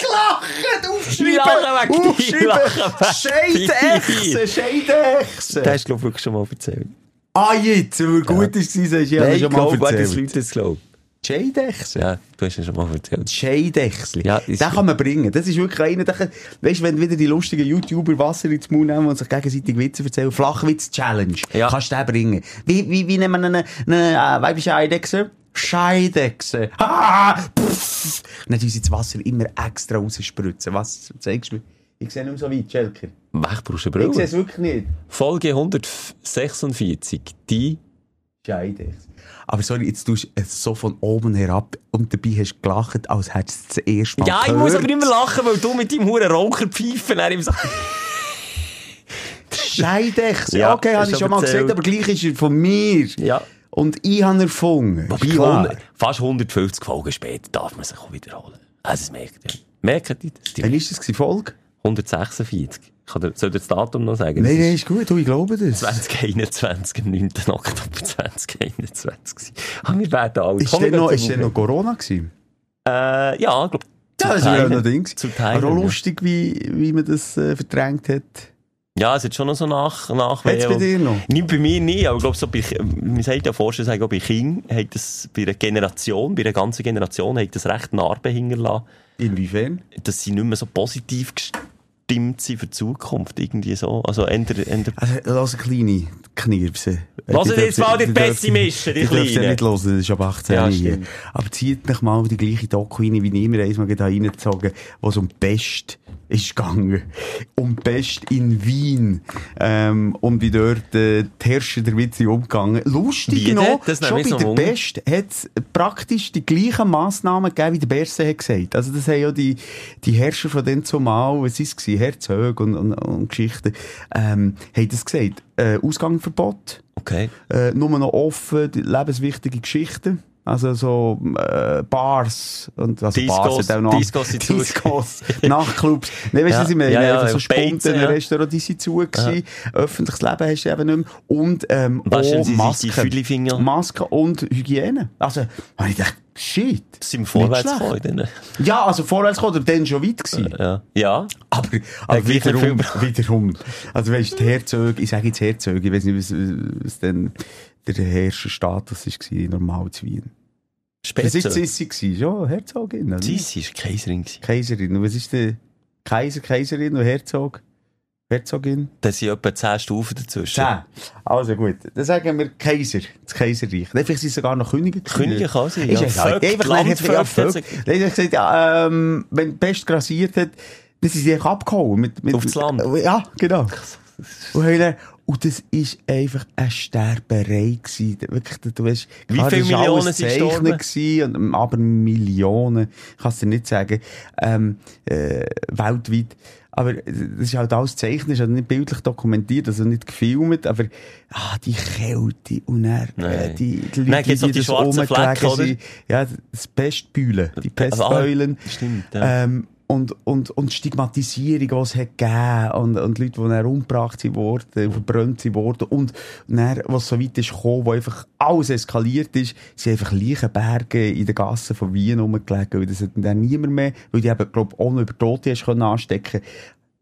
gelacht! Aufschreiben! Ich lache weg Aufschreiben! dir. Scheidenechse! Das hast du, glaube ich, wirklich schon mal erzählt. Ah, jetzt, weil er gut sagst ja, Nein, das ich schon mal glaube, dass erzählt. Leute das glauben. Scheidechse? Ja, du hast es schon mal erzählt. Scheidechsli. Ja, den ist- kann man bringen. Das ist wirklich einer, der kann, weißt du, wenn wieder die lustigen YouTuber Wasser ins Mund nehmen und sich gegenseitig Witze erzählen, Flachwitz-Challenge, Ja. kannst du den bringen. Wie, wie, wie nennen wir eine, eine äh, weibliche Eidechse? Scheidechse. Ah, pff. Und dann tun sie das Wasser immer extra rausspritzen. Was zeigst du mir? Ich sehe nicht mehr so weit, Schelker. Weg brauchst du Ich sehe es wirklich nicht. Folge 146. Die. Scheidechse. Aber sorry, jetzt tust du es so von oben herab und dabei hast du gelacht, als hättest du es das erste Mal Ja, ich gehört. muss aber immer lachen, weil du mit deinem Huren Raucherpfeifen dann immer so. Scheidechse. Ja, okay, habe ich schon mal erzählt. gesagt, aber gleich ist er von mir. Ja. Und ich habe erfunden. Wobei, Klar. 100, fast 150 Folgen später darf man sich auch wiederholen. Also, es merkt ihr. Merkt ihr das? Wann ist das Folge? 146. Kann der, soll der das Datum noch sagen? Nein, nein, ist gut, ich glaube das. 2021, am 9. Oktober 2021. Ah, wir werden alt. Ist denn noch, ist denn noch Corona gewesen? Äh, ja, glaub, Ja, das war ja noch Ding. Zu teilen, Aber auch ja. lustig, wie, wie man das äh, verdrängt hat. Ja, es hat schon noch so nach, nach Hat's bei dir noch? Nicht bei mir nicht, aber ich glaube, so bei, man sagt ja Forscher, sagen auch bei Kindern, hat das bei einer Generation, bei einer ganzen Generation, hat das recht Narben hinterlassen, Inwiefern? dass sie nicht mehr so positiv gestimmt sind für die Zukunft, irgendwie so. Also, änder, änder, Also, lass eine kleine Knirpse. Lass Die jetzt mal die Pessimisten, die Die dürft ihr Kleinen. nicht hören, das ist ab 18 Ja, hier. Aber zieht nicht mal die gleiche Doku rein, wie ich immer einmal da reingezogen wo es um Pest ist gegangen. Um Pest in Wien. Ähm, und wie dort äh, die Herrscher damit sind umgegangen. Lustig Wie noch, Das schon bei so der Wunder. Pest hat es praktisch die gleichen Massnahmen gegeben, wie der Berse hat gesagt. Also das haben ja die, die Herrscher von den zumal, was ist es Herzog und, und, und Geschichten, ähm, haben das gesagt. Äh, Ausgangsverbot okay. äh, nur noch offen, die lebenswichtige Geschichten. Also so äh, Bars und also Discos, Bars hat auch noch Discos sind. Discos, Nachtclubs. Nein, weißt du, Ja, was ich meine? ja, ja, so Sponten, ja. Restaurants, die sind zu gewesen. Öffentliches Leben hast du eben nicht mehr. Und ähm, Waschen auch Masken. Masken und Hygiene. Also, habe ich gedacht, shit. Sind vorwärts gekommen? Ja, also vorwärts kommt er dann schon weit gewesen. Ja. Ja. Aber, aber wiederum, wiederum. Also weißt du, die Herzog, ich sage jetzt Herzog, ich weiß nicht, was, was denn der Herrscherstatus war in normal zu Wien. Was ist Später. Sissi? Ja, Herzogin. oder? Sissi war Kaiserin. Kaiserin. Und was ist der Kaiser, Kaiserin und Herzog? Herzogin? Da sind etwa 10 Stufen dazwischen. Zehn. Also gut. Dann sagen wir Kaiser, das Kaiserreich. Vielleicht sind es sogar noch Könige. Könige kann Ist ja. ja. Nein, er hat gesagt, ja, ähm, wenn die Pest grassiert hat, dann sind sie abgehauen. Mit, mit, Aufs Land. Ja, genau. Und, haben dann- Und das ist einfach eine Sterberei gewesen. Wirklich, du weißt, Wie klar, viele das ist Millionen sind gestorben? und- aber Millionen, ich kann es dir nicht sagen, ähm, äh, weltweit. Aber das ist halt alles Zeichnen, ist halt nicht bildlich dokumentiert, also nicht gefilmt, aber ah, die Kälte und dann, äh, Nein. die, die Leute, noch die das schwarzen Flecken, rumgelegen sind. Ja, das Pestbeulen, die Also, ah, Pestbeulen. stimmt, ja. Ähm, und, und, und Stigmatisierung, die es hat gegeben und, und Leute, die dann umgebracht sind worden, verbrannt sind worden und dann, was so weit ist gekommen, wo einfach alles eskaliert ist, sind einfach Leichenberge in den Gassen von Wien rumgelegen, weil das hat dann niemand mehr, weil die eben, glaub, ohne über Tote hast können anstecken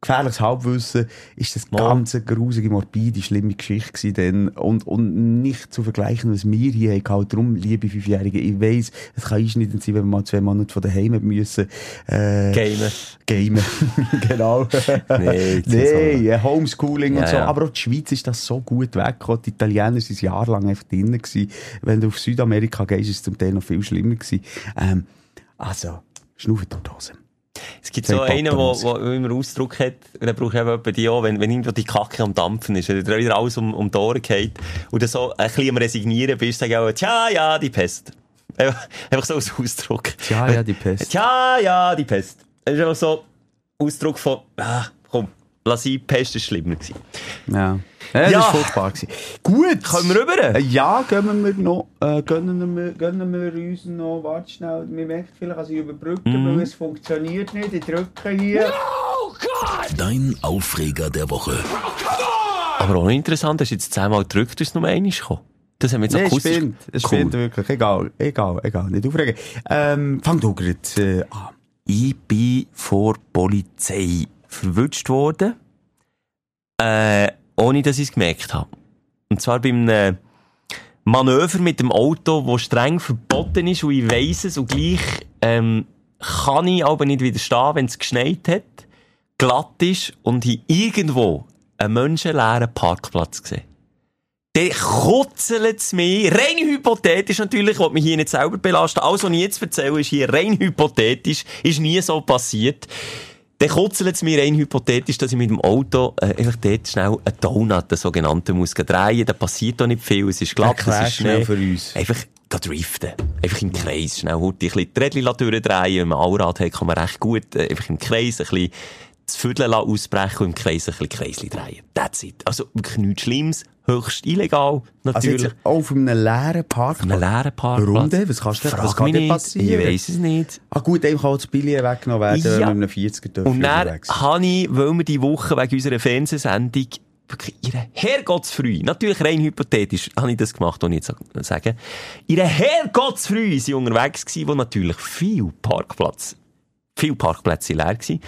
gefährliches Halbwissen ist das ganze grusige, morbide, schlimme Geschichte gewesen dann. Und, und nicht zu vergleichen, was wir hier haben gehabt. Darum, liebe Fünfjährige, ich weiss, es kann einschneidend sein, wenn wir mal zwei Monate von daheim müssen, äh, Gamen. gamen. genau. Nee, nee, äh, Homeschooling und Ja, so. ja. Aber auch die Schweiz ist das so gut weggekommen. Die Italiener sind jahrelang einfach drinnen gewesen. Wenn du auf Südamerika gehst, ist es zum Teil noch viel schlimmer gewesen. Ähm, also, schnaufen durch die Hose. Es gibt so einen, der immer Ausdruck hat, brauche ich eben etwa die auch, wenn, wenn irgendwo die Kacke am Dampfen ist, wenn dir wieder alles um, um die Ohren geht, und dann so ein bisschen am Resignieren bist, sag ich auch, tja, ja, die Pest. Einfach, einfach so als Ausdruck. Tja, ja, die Pest. Tja, ja, die Pest. Das ist einfach so Ausdruck von, ah, komm, lass ihn, die Pest ist schlimmer gewesen. Ja. Ja, das Ja. war furchtbar. Gewesen. Gut. Kommen wir rüber? Äh, Ja, gönnen wir noch, äh, gönnen wir, gönnen wir uns noch, warte schnell, wir merken vielleicht, dass ich überbrücken, Mhm. weil es funktioniert nicht, ich drücke hier. Dein Aufreger der Woche. Aber auch noch interessant, hast du jetzt zehnmal gedrückt, ist es nur einmal gekommen. Das haben wir jetzt Nein, es akustisch- spinnt, es Cool. spinnt wirklich, egal, egal, egal, nicht aufregen. Ähm, fang du gerade äh, an. Ich bin vor Polizei verwünscht worden, äh, ohne dass ich es gemerkt habe. Und zwar beim einem Manöver mit dem Auto, das streng verboten ist, und ich weiss es, und gleich ähm, kann ich aber nicht widerstehen, wenn es geschneit hat, glatt ist und ich irgendwo einen menschenleeren Parkplatz gesehen. Der kutzelt es mir, rein hypothetisch natürlich, ich mich hier nicht selber belasten. Alles, was ich jetzt erzähle, ist hier rein hypothetisch, ist nie so passiert. Dann kutzelt es mir rein hypothetisch, dass ich mit dem Auto äh, einfach dort schnell einen Donut, den sogenannten, muss drehen. Da passiert doch nicht viel, es ist glatt, es ist schnell für uns. Einfach driften. Einfach im Kreis. Schnell heute ein bisschen die Rädchen durchdrehen. Wenn man Allrad hat, kann man recht gut äh, einfach im Kreis ein bisschen das Viertel ausbrechen und im Kreis ein bisschen Kreisli drehen. That's it. Also wirklich nichts Schlimmes. Höchst illegal, Also natürlich. jetzt auf einem leeren Parkplatz. Einen leeren Parkplatz. Warum denn? Was kannst du Frag was kann nicht. passieren? Ich weiss es nicht. Ah gut, einem kann auch das Billet weggenommen werden, Ja. wenn einem 40er dürfen Und dann habe ich, weil wir die Woche wegen unserer Fernsehsendung wirklich ihre Herrgottsfrüh, natürlich rein hypothetisch, habe ich das gemacht, ohne jetzt zu sagen, ihre Herrgottsfrüh sind unterwegs gewesen, wo natürlich viel Parkplatz viele Parkplätze leer gewesen.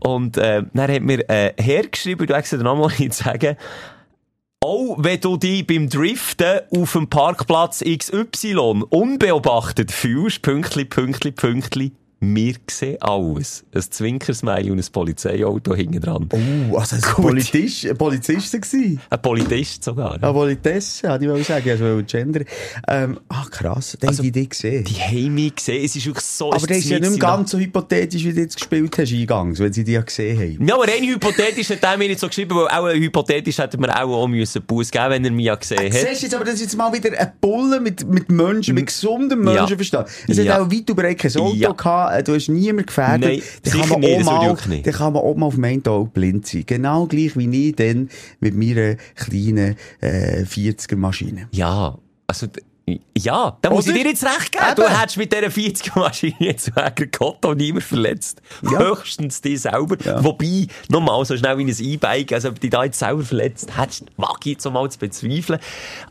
Und, äh, dann hat mir, äh, hergeschrieben, du extra nochmal zu sagen, auch wenn du dich beim Driften auf dem Parkplatz XY unbeobachtet fühlst, Pünktli, Pünktli, Pünktli, wir sehen alles. Ein Zwinkersmile und ein Polizeiauto hinten dran. Oh, also ein Polizist, ein Polizist gewesen. Ein Polizist sogar. Eine Politesse, hätte ich wollen sagen, also wollte Gender. Ähm, ah, krass, den Also, also, die gesehen. Die haben mich gesehen. Es ist wirklich so... Aber das ist ja nicht mehr ganz so hypothetisch, wie du jetzt gespielt hast, eingangs, wenn sie die ja gesehen haben. Ja, aber rein hypothetisch hat er mir nicht so geschrieben, weil auch hypothetisch hätte mir auch, auch müssen Buß geben, wenn er mich ja gesehen hat. Siehst du jetzt aber, das ist jetzt mal wieder ein Bulle mit, mit Menschen, mit gesundem Ja. Menschenverstand. Es Ja. hat auch weit über kein Auto Ja. gehabt, äh, du hast niemand gefährdet. Nein, kann man nicht, mal, dann kann man auch mal auf meinen Auge blind sein. Genau gleich wie ich dann mit meiner kleinen, äh, 40er Maschine. Ja, also, ja, da muss Oder? ich dir jetzt recht geben. Eben. Du hättest mit dieser 40er-Maschine jetzt wegen Gott auch niemand verletzt. Ja. Höchstens dich selber. Wobei, nochmal, so schnell wie ein E-Bike, also ob du dich da jetzt selber verletzt hättest, mag ich jetzt so mal zu bezweifeln.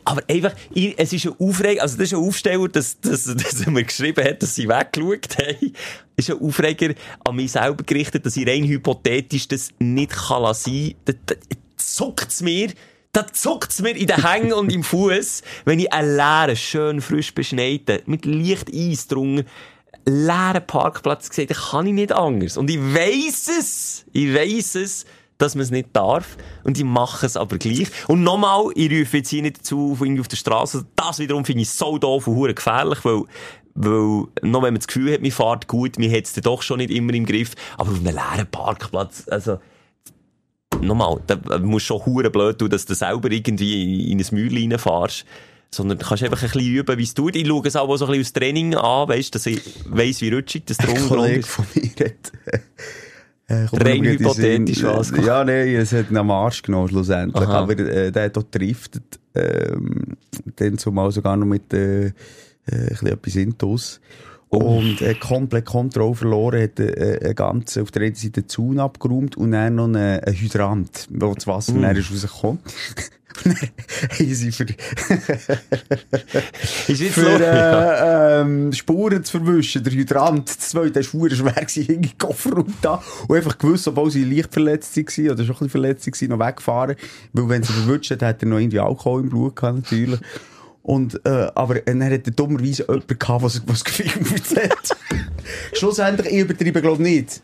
Aber einfach, ich, es ist ein Aufreger, also das ist ein Aufsteller, dass, dass, dass er mir geschrieben hat, dass sie weggeschaut haben. ist ein Aufreger an mich selber gerichtet, dass ich rein hypothetisch das nicht kann lassen. Da, da, zuckt's mir. Da zuckt's mir in den Hängen und im Fuß, wenn ich einen leeren, schön frisch beschneiten, mit leicht Eis leeren Parkplatz sehe, dann kann ich nicht anders. Und ich weiss es, ich weiss es, dass man es nicht darf. Und ich mache es aber gleich. Und nochmal, ich rufe jetzt hier nicht dazu, auf, der Straße. Das wiederum finde ich so doof und hure gefährlich, weil, weil, noch wenn man das Gefühl hat, man fährt gut, man hat es doch schon nicht immer im Griff. Aber auf einem leeren Parkplatz, also, nochmal, da musst du schon hure blöd tun, dass du selber irgendwie in, in ein Mäuerchen reinfährst. Sondern du kannst einfach ein bisschen üben, wie es tut. Ich schaue es auch so ein bisschen aus Training an, weißt, dass ich weiss, wie rutschig das Ein drum Kollege ist. von mir hat, äh, Rein hypothetisch was? Ja, nein, es hat ihn am Arsch genommen, schlussendlich. Aha. Aber äh, der hat auch driftet, ähm, dann zumal sogar noch mit äh, äh, ein bisschen etwas Intus. Und äh, komplett Kontrolle verloren, hat äh, äh, ganz auf der einen Seite den Zaun abgeräumt und dann noch einen, einen Hydrant, wo das Wasser Mm. dann ist rausgekommen. Und dann haben sie für, Ist jetzt für äh, ähm, Spuren zu verwischen, der Hydrant, das zweite, der schwer schwer gewesen, hing im Kofferraum da und einfach gewusst, obwohl sie leicht verletzt waren, oder schon ein bisschen verletzt waren, noch weggefahren, weil wenn sie verwünscht hat, hat er noch irgendwie Alkohol im Blut gehabt, natürlich. Und, äh, aber dann hat er dummerweise jemanden gehabt, was, was gefilmt hat. Schlussendlich, ich übertreibe, glaube ich, nicht.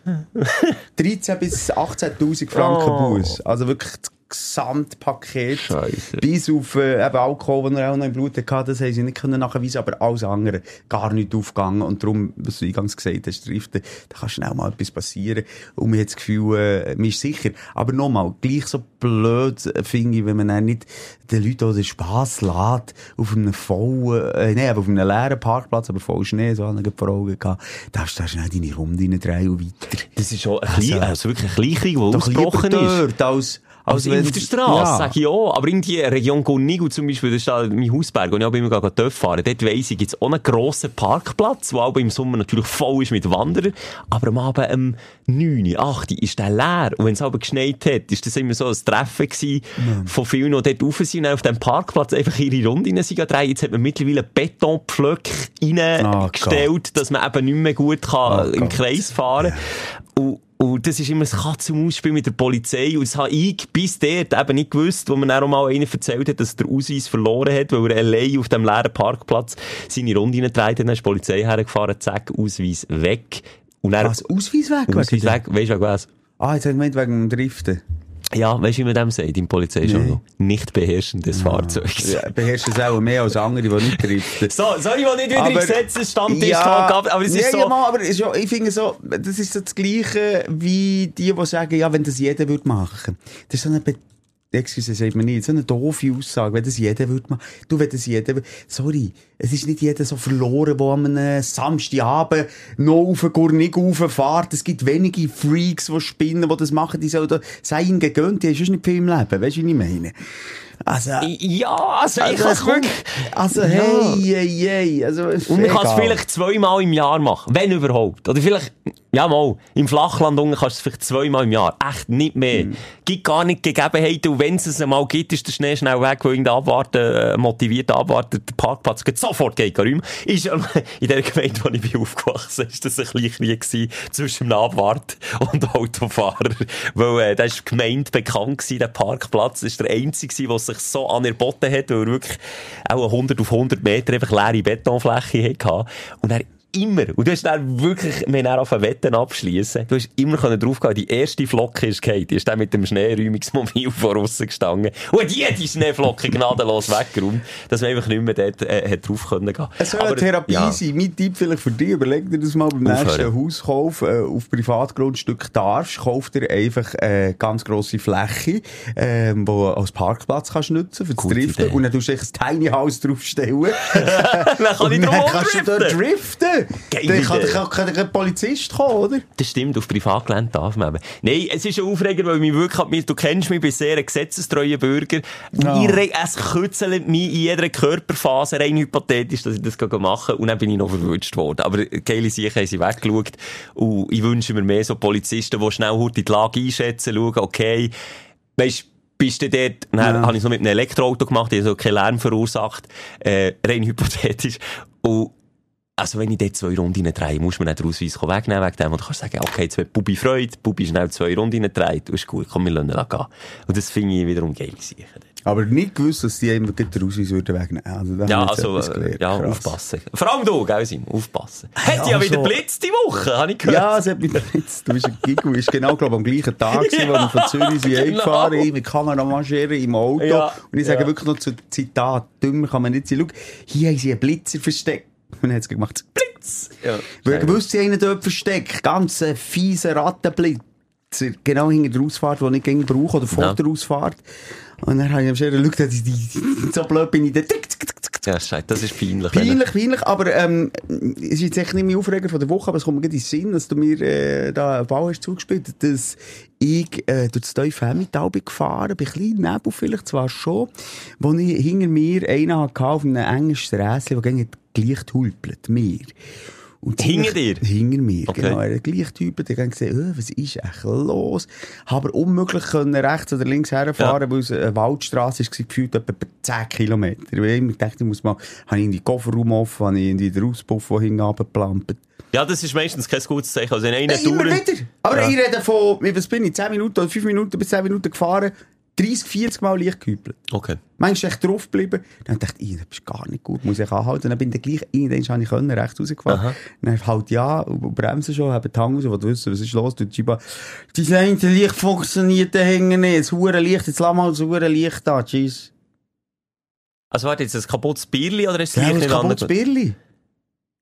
13 bis 18.000 Franken Oh. Buß. Also wirklich Gesamtpaket. Scheisse. Bis auf äh, eben Alkohol, den er auch noch im Blut hatte, das haben sie nicht können nachweisen, aber alles andere gar nicht aufgegangen. Und darum, was du eingangs gesagt hast, Driften, da kann schnell mal etwas passieren. Und man hat das Gefühl, äh, man ist sicher. Aber nochmal, gleich so blöd äh, finde ich, wenn man dann nicht den Leuten auch den Spass lässt, auf einem vollen, äh, nee, aber auf einem leeren Parkplatz, aber voll Schnee, so haben wir vor Augen gehabt, darfst du schnell deine Runde reindrehen und weiter. das ist schon ein klein, also wirklich ein Kleinkrieg, der ausgebrochen ist. dort, als, Also auf der Straße, Ja. sag ich ja. Aber in die Region Gonigu zum Beispiel, das ist da mein Hausberg, wo ich auch immer Töff fahren, dort weiss ich, gibt's auch einen grossen Parkplatz, der aber im Sommer natürlich voll ist mit Wanderern. Aber am Abend um 9, 8 ist der leer. Und wenn es aber geschneit hat, ist das immer so ein Treffen gewesen von vielen, die dort rauf sind und auf dem Parkplatz einfach ihre Runde sind drehen. Jetzt hat man mittlerweile Betonpflöcke reingestellt, dass man eben nicht mehr gut kann Oh im. Kreis fahren und, und das ist immer ein Katz- und Maus-Spiel mit der Polizei. Und das habe ich bis dort eben nicht gewusst, wo mir dann auch mal einer erzählt hat, dass er den Ausweis verloren hat, weil er allein auf dem leeren Parkplatz seine Runde reingedreht hat. Dann ist die Polizei hergefahren, zack, Ausweis weg. Und dann, Was, Ausweis weg? Ausweis weg, weisst du wegen was? Ah, jetzt hat gemeint wegen dem Driften. Ja, weisst du, wie man dem sagt im Polizeijournal? Nee. Nicht beherrschen des Fahrzeugs. Ja, beherrschen es auch mehr als andere, die nicht driften. So, soll ich mal nicht wieder Aber- Gesetzesstammtisch Ja, talk, aber es ist ja, so... Ja, aber ist ich finde so, das ist so das Gleiche wie die, die sagen, ja, wenn das jeder würde machen. Das ist so eine, Excuse, sagt man nicht, so eine doofe Aussage, wenn das jeder würde machen. Du, wenn das jeder, sorry, es ist nicht jeder so verloren, der am einem Samstagabend noch auf den Gurnig rauffährt. Es gibt wenige Freaks, die spinnen, die das machen, die sollen da, sei ihnen gegönnt, die haben sonst nicht viel im Leben, weißt du, wie ich meine? Also, Ja, also, ich also, kann es kommt, also, hey, hey, hey, also, Und man kann es vielleicht zweimal im Jahr machen. Wenn überhaupt. Oder vielleicht, ja mal, im Flachland unten kannst du es vielleicht zweimal im Jahr. Echt nicht mehr. Hm. Gibt gar nicht Gegebenheiten. Und wenn es es einmal gibt, ist der Schnee schnell weg, weil irgendein Abwarten, äh, motivierter Abwarter den Parkplatz geht sofort geht räumen. Ist ja in der Gemeinde, wo ich bin aufgewachsen ist das ein kleiner Krieg zwischen dem Abwart und Autofahrer. Weil, äh, da ist die Gemeinde bekannt gewesen, der Parkplatz. Das ist der einzige gewesen, der sich so anerboten hat, weil er wirklich auch 100 auf 100 Meter einfach leere Betonfläche hatte. Und er immer, und du hast dann wirklich, wir haben dann auf Wetten abschließen. Du hast immer können drauf gehen, die erste Flocke ist gefallen. Die ist dann mit dem Schneeräumungsmobil vor aussen gestanden. Und jede Schneeflocke gnadenlos weggeräumt, dass man einfach nicht mehr dort, äh, drauf können gehen. Es soll eine Therapie ja. sein. Mein Tipp vielleicht für dich, überleg dir das mal beim Aufhören. nächsten Hauskauf äh, auf Privatgrundstück darfst, kauf dir einfach eine ganz grosse Fläche, ähm, wo als Parkplatz kannst nutzen für das Gute Driften. Idee. Und dann tust du ein Tiny House draufstellen. Dann kann dann kannst du dort driften. Dann kann, kann kein Polizist kommen, oder? Das stimmt, auf Privatgelände darf man eben. Nein, es ist ein Aufreger, weil mich wirklich, du kennst mich, ich bin sehr ein gesetzestreuer Bürger. Ja. Ich Es kützelt mich in jeder Körperphase, rein hypothetisch, dass ich das machen kann. Und dann bin ich noch verwünscht worden. Aber geile Sachen haben sie weggeschaut. Und ich wünsche mir mehr so Polizisten, die schnell heute die Lage einschätzen, schauen, okay, weisst, bist du dort, dann Ja. habe ich es noch mit einem Elektroauto gemacht, die also keinen Lärm verursacht, äh, rein hypothetisch. Und also wenn ich dort zwei Runden drehe, muss man nicht den Ausweis wegnehmen wegen dem. Und du kannst sagen, okay, jetzt wird Bubi Freude, Bubi schnell zwei Runden dreht, ist gut, komm, wir lassen ihn gehen. Und das finde ich wiederum geil. Sachen. Aber nicht gewusst, dass die immer gleich den Ausweis würden wegnehmen. Also, da Ja, also, äh, ja, Krass. aufpassen. Vor allem du, gell, Sim, aufpassen. Hat ja, also- wieder Blitz die Woche, habe ich gehört. Ja, es hat mich jetzt, du bist ein Giggle, ist genau, glaube am gleichen Tag gewesen, Ja, wo wir von Zürich sind genau. eingefahren, ich mit Kamera marschieren im Auto. Ja, Und ich sage ja. wirklich noch zu Zitat, dümmer kann man nicht sein. Schau, hier haben sie einen Blitzer versteckt. Und dann hat es gemacht, Blitz. Ja. Weil gewusst, sie haben dort versteckt. Ganz ein fieser Rattenblitz. Genau hinter der Ausfahrt, die ich gerne brauche, oder vor Ja. der Ausfahrt. Und dann habe ich am Scherer geschaut, so blöd bin ich da. Ja, scheiße, das ist peinlich. Peinlich, peinlich, aber ähm, es ist jetzt echt nicht mein Aufreger von der Woche, aber es kommt mir in den Sinn, dass du mir äh, da einen Ball hast zugespielt, dass ich äh, durch das tiefe Hemmetal bin gefahren, bei kleinem Nebel vielleicht zwar schon, wo ich hinter mir einen hatte auf einem engen Strässchen, der gegen gleich hulpelt, mir. Und Hinter dir? Hinter mir, Okay. genau. Er hat gleich der hat gesehen, oh, was ist echt los? Habe unmöglich können rechts oder links herfahren, weil es eine Waldstraße ist, gefühlt etwa 10 Kilometer. Ich habe immer gedacht, ich muss mal, habe ich in die Kofferraum offen, habe ich in den Auspuff, der hinten runtergeplampt. Ja, das ist meistens kein gutes Zeichen. Also in einer immer Tour... wieder. Aber Ja. ich rede von, was bin ich, 10 Minuten oder 5 Minuten bis 10 Minuten gefahren, 30, 40 Mal leicht gehüpelt. Okay. Manchmal echt drauf geblieben. Dann dachte ich, das ist gar nicht gut, muss ich anhalten. Dann bin ich gleich, irgendwann habe ich können, rechts rausgefahren. Aha. Dann halt ja, bremsen schon, haben die Hand raus, wo du wissen, was ist los, du Chiba. Dein eine Licht funktioniert, da hängen nicht. Das hure Licht, jetzt lass mal das hure Licht da, tschüss. Also warte, jetzt ein kaputtes Bierli oder ist das Ja, Licht das nicht kaputtes anders?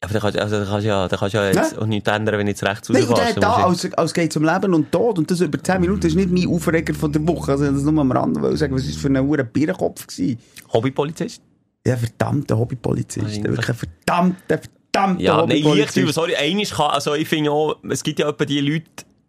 Aber da kannst, also, da kannst du ja, da kannst ja jetzt auch nichts ändern, wenn du jetzt rechts Nein, der rausfährst. hat Dann da, als, als geht um Leben und Tod. Und das über 10 Minuten, das ist nicht mein Aufreger von der Woche. Also, das nur am Rande wollte sagen, was ist für ein hure Bierenkopf Hobbypolizist? Ja, verdammter Hobbypolizist. Wirklich ein verdammter, verdammter Ja, nein, Hobbypolizist. über, sorry, einiges kann, also ich finde auch, es gibt ja etwa die Leute,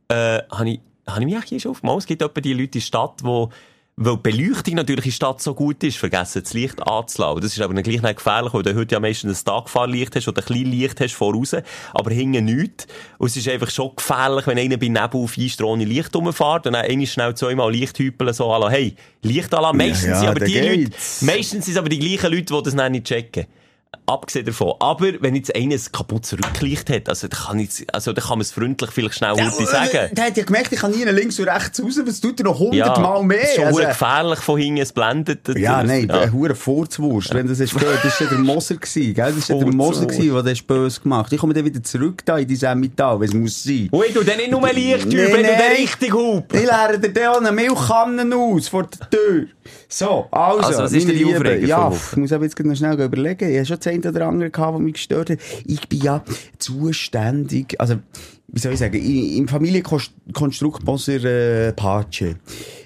äh, habe ich, habe ich mich eigentlich hier schon aufgemacht? Es gibt etwa die Leute in der Stadt, wo, weil die Beleuchtung natürlich in der Stadt so gut ist, vergessen das Licht anzulassen. Das ist aber dann gleich nicht gefährlich, weil du heute ja meistens ein Tagfahrlicht hast oder ein kleines Licht hast voraus, aber hinten nichts. Und es ist einfach schon gefährlich, wenn einer bei Nebel auf Einstra ohne Licht rumfährt und dann einer schnell zweimal Licht so, à la, hey, Licht à la. Meistens ja, sind aber die Leute, meistens sind es aber die gleichen Leute, die das dann nicht checken. Abgesehen davon. Aber wenn jetzt einer ein kaputtes Rücklicht hat, also, da kann ich, also, kann man es freundlich vielleicht schnell Ja, äh, sagen. Der hat ja gemerkt, ich kann nie links und rechts raus, was tut er noch Ja, hundertmal mehr? ist schon Also, gefährlich von hinten, es blendet. ja, nein, ja. eine hure Furzwurst, wenn das ist. Das war ja der Moser gewesen, gell? Das war ja der Moser gewesen, der das böse gemacht. Ich komme dann wieder zurück da in die Emmental, wie es muss sein. Ui, du, dann nicht nur Licht, Nee, wenn du nee. den richtig hub. Ich leere dir dann eine Milchkanne aus vor der Tür. So, also, Also, was ist denn die Aufreger Ja, ich muss aber jetzt noch schnell überlegen. Ich habe schon zehn oder andere gehabt, die mich gestört haben. Ich bin ja zuständig, also, wie soll ich sagen, im Familienkonstrukt Moser äh, Pace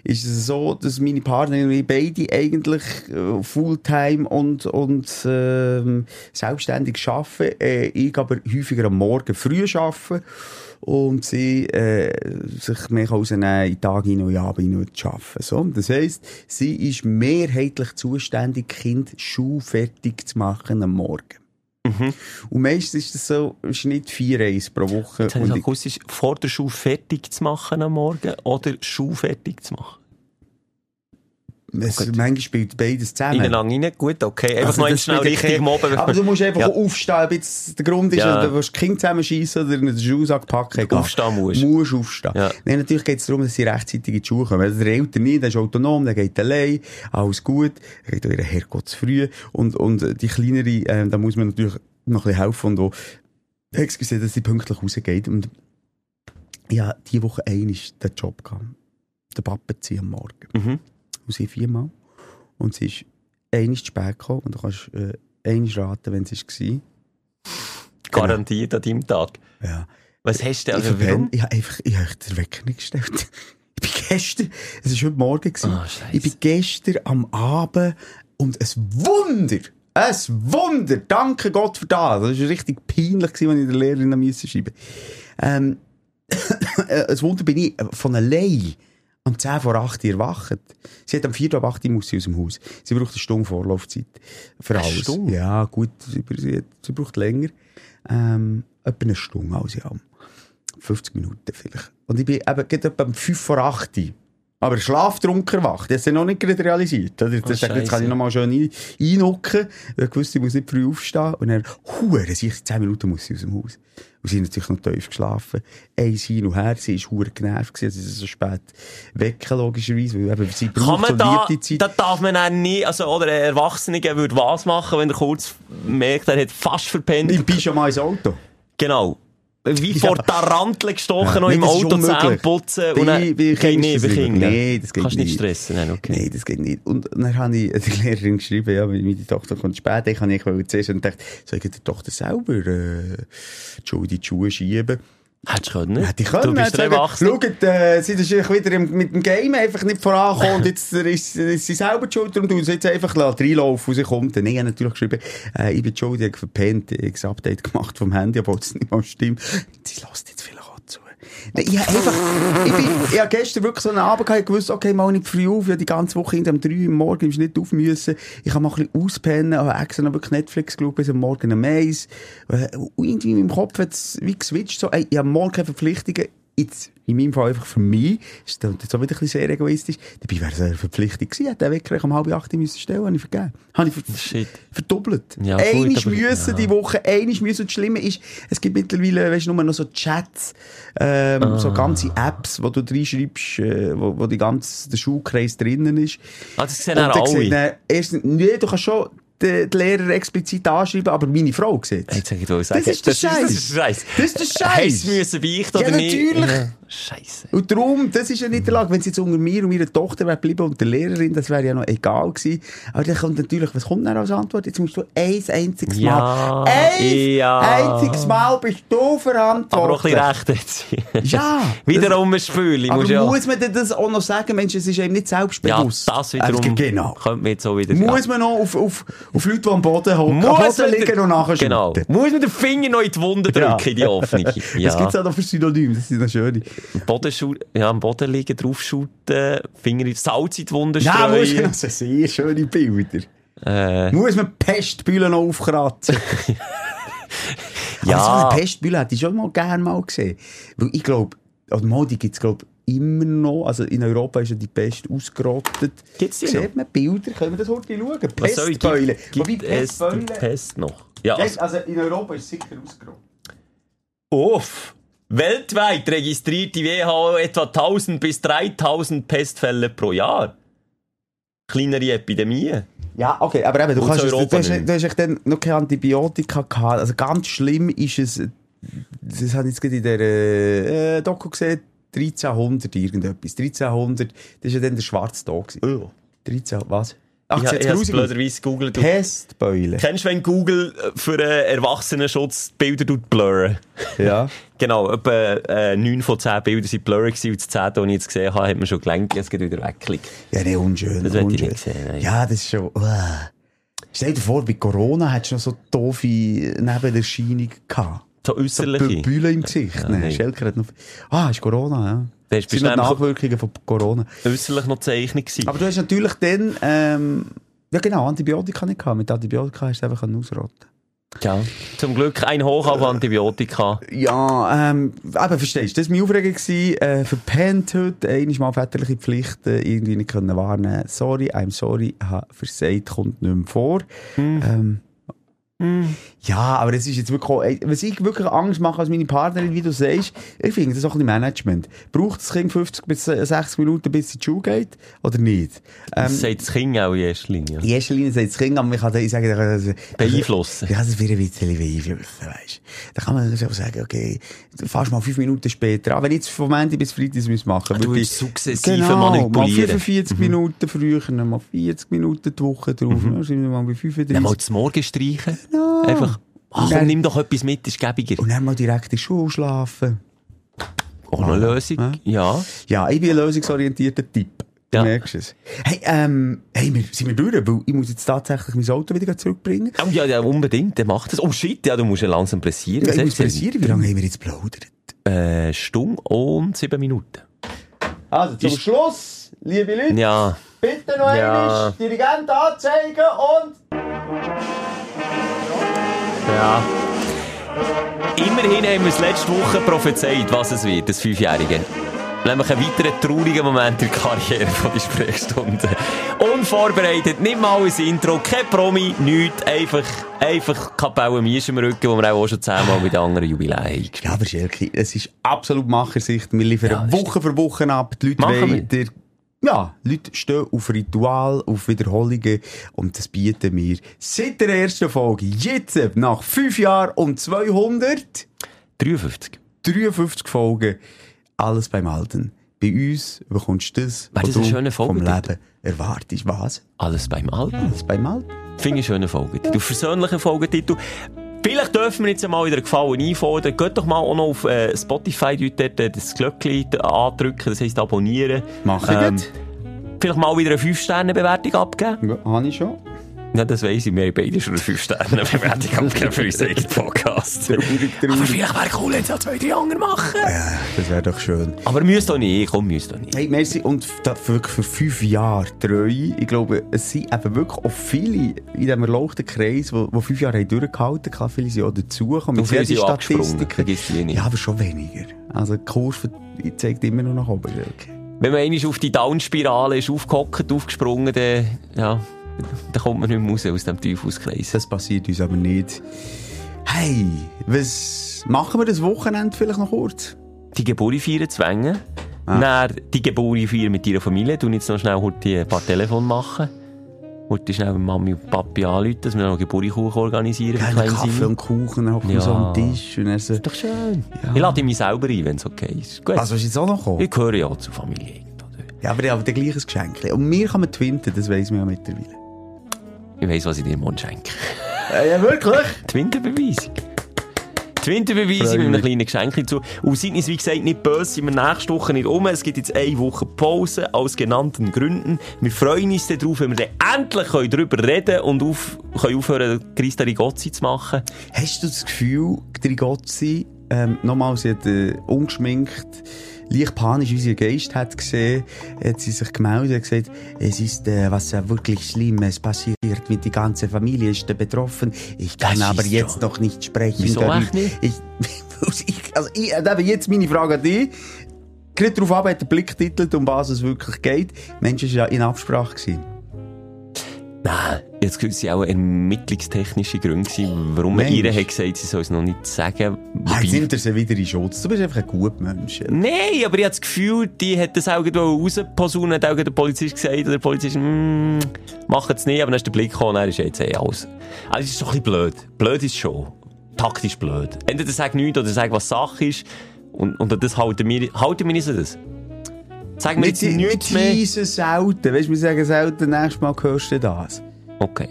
ist es so, dass meine ich beide eigentlich äh, Fulltime und, und ähm, selbstständig arbeiten. Äh, ich aber häufiger am Morgen früh arbeiten und sie äh, sich mehr rausnehmen in Tag hin und Abend hin und arbeiten. So, das heisst, sie ist mehrheitlich zuständig, Kind schulfertig zu machen am Morgen. Und meistens ist das so im Schnitt vier Reisen pro Woche. Jetzt habe ich akustisch vor der Schule fertig zu machen am Morgen oder Schuh fertig zu machen. Es, manchmal spielt beides zusammen. Ineinander rein, gut, okay. Einfach Also noch schnell richtig mobben. Aber du musst einfach Ja. aufstehen. Ob jetzt der Grund ist, Ja. dass du willst das Kind zusammenschießen oder in den Schuhsack packen. egal. Aufstehen musst. Du musst aufstehen. Ja. Nein, natürlich geht es darum, dass sie rechtzeitig in die Schule kommen. Also der Eltern nicht, der ist autonom, der geht allein, alles gut. Er geht auch ihren Herrgott zu früh. Und, und die kleinere, äh, da muss man natürlich noch ein bisschen helfen und auch, excuse, dass sie pünktlich rausgeht. Und ja, diese Woche ein ist der Job gehabt. Der Papa ziehen am Morgen. Mhm. Und sie viermal. Und sie ist einmal zu spät gekommen. Und du kannst äh, einmal raten, wenn sie es war. Garantiert an deinem Tag. Ja. Was hast du Ich, denn? Also, verpenn- warum? ich habe einfach, ich habe den Wecker nicht gestellt. Ich bin gestern, es war heute Morgen, gewesen. Scheisse. ich bin gestern am Abend und es Wunder, ein Wunder, danke Gott für das. Das war richtig peinlich, gewesen, wenn ich der Lehrerin am schreiben ähm, äh, Ein Wunder bin ich von allein am 10 vor 8 Uhr erwacht. Sie hat am 4 vor 8 Uhr muss sie aus dem Haus. Sie braucht eine Stunde Vorlaufzeit. Für Eine alles. Stunde? Ja, gut, sie, sie, braucht länger. Ähm, etwa eine Stunde, in allem. 50 Minuten vielleicht. Und ich bin eben gerade etwa um 5 vor 8 Uhr. Aber schlaftrunken erwacht. Das ist noch nicht gerade realisiert. Oder? Das Oh, sagt, jetzt kann ich noch mal schön ein- einnucken. Ich wusste, ich muss nicht früh aufstehen. Und dann, hure, ist 10 Minuten muss sie aus dem Haus. Und sie hat natürlich noch tief geschlafen. Eins hin und her. Sie war hure genervt. dass sie so spät wecken, logischerweise. Weil eben, sie braucht so da, Zeit. da darf man dann nie, also, oder ein Erwachsener würde was machen, wenn er kurz merkt, er hat fast verpennt. Ich bin schon mal ins Auto. Genau. Wie vor Taranteln gestochen, noch im Auto unmöglich. Zähne putzen. Bei- Und dann, bei geht nicht, das das geht Kannst nicht nicht. stressen, nein, okay. Nein, das geht nicht. Und dann habe ich der Lehrerin geschrieben, ja, meine Tochter kommt spät, ich habe ich zuerst und dachte, soll ich der Tochter selber, äh, die Schuhe schieben? Hättest du können. Hätte ich können. Du bist sagen, erwachsen. Schaut, äh, sie ist wieder im, mit dem Game einfach nicht vorangekommen und jetzt ist, ist sie selber die schuld, darum tun sie jetzt einfach reinlaufen und sie kommt. Und ich habe natürlich geschrieben, äh, ich bin die schuld, ich habe verpennt, ich habe das Update gemacht vom Handy, obwohl es nicht mal stimmt. Sie lässt jetzt vielleicht auch zu. Nein, ich habe einfach, ich, bin, ich habe gestern wirklich so einen Abend gehabt, gewusst, okay, mal nicht früh auf, ich die ganze Woche irgendwie um 3 Uhr morgens nicht auf müssen. Ich habe mal ein bisschen auspennen, habe extra noch wirklich Netflix geschaut bis am Morgen um 1. Äh, Und irgendwie in meinem Kopf hat es wie geswitcht, so, ey, ich habe morgen keine Verpflichtungen, jetzt, in meinem Fall einfach für mich, ist das jetzt auch wieder ein bisschen sehr egoistisch, dabei wäre es eine Verpflichtung gewesen, hätte den Wecker um halb acht müssen stellen, habe ich vergeben. Habe ich ver Shit. verdoppelt. Ja, gut, aber- müssen ja. die Woche, einisch müssen. Und das Schlimme ist, es gibt mittlerweile, weißt du, nur noch so Chats, ähm, Ah. so ganze Apps, wo du reinschreibst, äh, wo, wo die ganze, der Schulkreis drinnen ist. Ah, das sehen auch sieht alle. dann erstens, nee, du kannst schon den, den Lehrer explizit anschreiben, aber meine Frau sieht Jetzt sag ich dir, sagen, Das ist Das Scheiß. ist der Scheiß. Das ist der Scheiß. Heißt müssen beichten Ja, oder nicht? natürlich. Ja, Scheiße. Und darum, das ist ja nicht der Lage. Wenn es jetzt unter mir und meiner Tochter wäre geblieben und der Lehrerin, das wäre ja noch egal gewesen. Aber dann kommt natürlich, was kommt dann als Antwort? Jetzt musst du ein einziges Ja, Mal, ein ja. einziges Mal bist du verantwortlich. Aber auch ein bisschen recht jetzt. Ja. Wiederum ein Spiel. Aber Muss ja. muss man das auch noch sagen, Mensch, es ist eben nicht ja, selbstbewusst. das wiederum. Genau. Könnte man jetzt auch wieder. Muss man noch auf, auf, auf Leute, die am Boden hocken, am Boden liegen und nachher Genau. Muss man den Finger noch in die Wunde drücken, in die. Das Ja. gibt es auch noch für Synonyme, das sind noch schöne. Am Boden, ja, am Boden liegen, draufschuten, Finger in Salz in die Wunde Ja, muss streuen. das sind sehr schöne Bilder. Äh, Muss man Pestbühlen noch aufkratzen? ja. Aber so eine Pestbülle hätte ich schon mal gerne mal gesehen. Weil ich glaube, also mal, die gibt es glaube immer noch. Also in Europa ist ja die Pest ausgerottet. Gibt's die Sieht man Bilder? Können wir das heute schauen? Pestbeule. Wobei Pestbeule... Pest noch? Ja, also, also in Europa ist es sicher ausgerottet. uff. Weltweit registriert die WHO etwa 1000 bis 3000 Pestfälle pro Jahr. Kleinere Epidemien. Ja, okay, aber eben, du, kannst es, du, Europa hast, du hast echt dann noch keine Antibiotika gehabt. Also ganz schlimm ist es, das habe ich jetzt gerade in der äh, Doku gesehen, 1300 irgendetwas. 1300, das war ja dann der schwarze Tag. gewesen. 13, was? Ich, ich habe es 18.000. blöderweise gegoogelt. Du Pestbeule. kennst du, wenn Google äh, für einen Erwachsenenschutz Bilder tut blurren? Ja. Genau, etwa äh, 9 von 10 Bildern sind blurry gewesen und das 10, das ich jetzt gesehen habe, hat man schon gelenkt, jetzt geht wieder weggeklickt. Ja, nee, unschön. Das hätte ich nicht gesehen, nein. Ja, das ist schon. Uh. Stell dir vor, bei Corona hättest du noch so doofe Nebenerscheinungen gehabt. So So äußerliche. Bühle im Gesicht. Ja, nee. Schelker hat noch. Ah, ist Corona, ja. Das sind noch Nachwirkungen von Corona. äußerlich noch Zeichnung gewesen. Aber du hast natürlich dann, ähm, ja genau, Antibiotika nicht gehabt. Mit Antibiotika hast du einfach ausrotten. Ja. Zum Glück ein Hoch auf Antibiotika. Ja, ähm, eben, verstehst du, das war meine Aufregung, äh, verpennt heute, einmal mal väterliche Pflichten irgendwie nicht können wahrnehmen. Sorry, I'm sorry, ha, versagt, kommt nicht mehr vor. Ähm, Ja, aber es ist jetzt wirklich, auch, was ich wirklich Angst mache als meine Partnerin, wie du sagst, ich finde das auch ein Management. Braucht das Kind 50 bis 60 Minuten, bis es in die Schule geht, oder nicht? Ähm, Das sagt das Kind auch in erster Linie. in erster Linie sagt das Kind, aber man kann dann sagen, also, Beeinflussen. Ja, das wird ein bisschen beeinflussen, weisst Da kann man so sagen, okay, du fährst mal fünf Minuten später an. Wenn ich jetzt vom Ende bis Freitag das machen Ah, du würde willst ich- sukzessive genau, manipulieren. Mal 45 Minuten früher, mal 40 Minuten die Woche drauf, dann sind wir mal bei 35. Dann mal das Morgen streichen. Genau. Einfach, ach dann- nimm doch etwas mit, ist gäbiger. Und dann mal direkt in die Schule schlafen. Auch eine Lösung. Ja. Ja, ich bin ein lösungsorientierter Typ. Du Ja. merkst es. Hey, ähm, hey, wir, sind wir durch? Weil ich muss jetzt tatsächlich mein Auto wieder zurückbringen. Oh, ja, ja, unbedingt, der macht das. Oh shit, ja, du musst ihn langsam pressieren. Ja, ich muss pressieren, wie lange haben wir jetzt plaudert? Äh, Stunde und sieben Minuten. Also, zum Ist- Schluss, liebe Leute, Ja. bitte noch Ja. einmal Dirigent anzeigen und... Ja. Immerhin haben wir es letzte Woche prophezeit, was es wird, das Fünfjährige. Nämlich einen weiteren traurigen Moment in der Karriere von der Sprechstunde. Unvorbereitet, nicht mal ein Intro, kein Promi, nichts, einfach, einfach Kapelle Miesch im Rücken, wo wir auch schon zehnmal mit anderen Jubiläen. Ja, aber Schelke, es ist absolut Machersicht. Wir liefern Ja, Woche für Woche ab. Die Leute wollen ja, Leute stehen auf Ritual, auf Wiederholungen und das bieten wir seit der ersten Folge. Jetzt, nach fünf Jahren und 200... 53. 53 Folgen, alles beim Alten. Bei uns bekommst du das, was du schöner vom Folgetitel? Leben erwartest. Was? Alles beim Alten. Alles beim Alten. Finde ich einen schönen Folgetitel. Du versöhnlichen Folgetitel. Vielleicht dürfen wir jetzt mal wieder Gefallen einfordern. Geht doch mal auch noch auf äh, Spotify dort, äh, das Glöckchen andrücken, das heisst abonnieren. Mach ich Ähm. Vielleicht mal wieder eine 5-Sterne-Bewertung abgeben. Ja, habe ich schon. Ja, das weiss ich. Wir haben beide schon eine 5-Sterne-Bewertung abgegeben für unseren eigenen Podcast. Traurig, Aber traurig. vielleicht wäre cool, wenn es ja zwei, drei andere machen. Das wäre doch schön. Aber müsst doch nicht. Komm, müsst doch nicht. Hey, merci. Und für, für fünf Jahre treu. Ich glaube, es sind eben wirklich auch viele in diesem erlauchten Kreis, die, fünf Jahre haben durchgehalten Klar, viele sind auch dazugekommen. Und viele sind auch abgesprungen, Statistiken. vergiss die nicht. Ja, aber schon weniger. Also die Kurve zeigt immer noch nach oben. Wenn man einmal auf die Down-Spirale ist aufgehockt, aufgesprungen, dann, ja, dann kommt man nicht mehr raus aus dem Teufelskreis. Das passiert uns aber nicht. Hey, was machen wir das Wochenende vielleicht noch kurz? Die Geburt feiern zu Wengen. Ah. Dann die Geburt feiern mit ihrer Familie. Du jetzt noch schnell heute ein paar Telefon machen. Heute schnell Mami und Papi anrufen, dass wir noch einen Geburtkuchen organisieren kleinen Kaffee Simon. und Kuchen wir Ja. so am Tisch. Und dann so, Doch schön. Ja. Ich lade mich selber ein, wenn es okay ist. Gut. was willst du jetzt auch noch kommen? ich gehöre ja zur Familie. oder? Ja, aber ich habe gleiches Geschenk. Und mir kann man twinten, das weiss man ja mittlerweile. Ich weiss, was ich dir morgen schenke. ja, wirklich? Die Winterbeweisung. Die Winterbeweisung mit einem kleinen Geschenk hinzu. Und seid uns, wie gesagt, nicht böse, sind wir nächste Woche nicht um. Es gibt jetzt eine Woche Pause, aus genannten Gründen. Wir freuen uns darauf, wenn wir dann endlich darüber reden und auf, können aufhören, Christa Rigozzi zu machen. Hast du das Gefühl, die Gotzi, ähm, nochmal, sie hat äh, ungeschminkt, leicht panisch unseren Geist hat gesehen, hat sie sich gemeldet und gesagt, es ist äh, was äh, wirklich Schlimmes passiert mit die ganze Familie ist äh, betroffen. Ich kann Das aber jetzt ja- noch nicht sprechen. Wieso darüber. nicht? Ich, ich, also ich, äh, jetzt meine Frage an dich. Gerade darauf ab, hat der Blick titelt, um was es wirklich geht. Mensch, war ja in Absprache. Gewesen. Nein, jetzt waren es auch ermittlungstechnische Gründe, warum man Mensch. ihr hat gesagt, sie soll es noch nicht sagen. Ah, jetzt Wobei- nimmt er sie wieder in Schutz. Du bist einfach ein guter Mensch. Nein, aber ich habe das Gefühl, die hat das auch irgendwo rausposaunen, hat auch der Polizist gesagt, oder der Polizist, mm, macht es nicht, aber dann ist der Blick gekommen, dann ist jetzt eh alles. Also, es ist doch ein bisschen blöd. Blöd ist schon. Taktisch blöd. Entweder sag nichts oder sag, was Sache ist, und, und das halten wir, halten wir uns das. Sagen wir jetzt Wir nichts mehr. teasen selten. Weißt du, wir sagen selten, nächstes Mal hörst du das. Okay.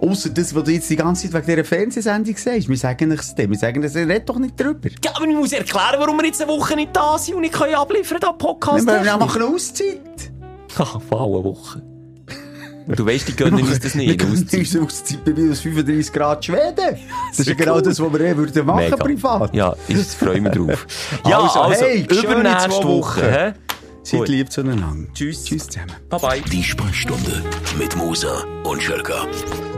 Außer das, was du jetzt die ganze Zeit wegen dieser Fernsehsendung sagst. Wir sagen nichts dem. Wir sagen, das red doch nicht drüber. Ja, aber ich muss erklären, warum wir jetzt eine Woche nicht da sind und nicht können abliefern, da Podcast. Wir wir machen eine Auszeit. Ach, vor eine Woche. Du weißt, die gönnen uns das Wir nicht. können Auszeit. uns Auszeit bei minus 35 Grad Schweden. Das ist ja genau das, was wir eh würden machen Mega. privat. Ja, ich freue mich drauf. Ja, Also, also, hey, übernächste zwei Woche. Seid Gut. lieb zueinander. Tschüss. Tschüss zusammen. Bye bye. Die Sprechstunde mit Musa und Schelka.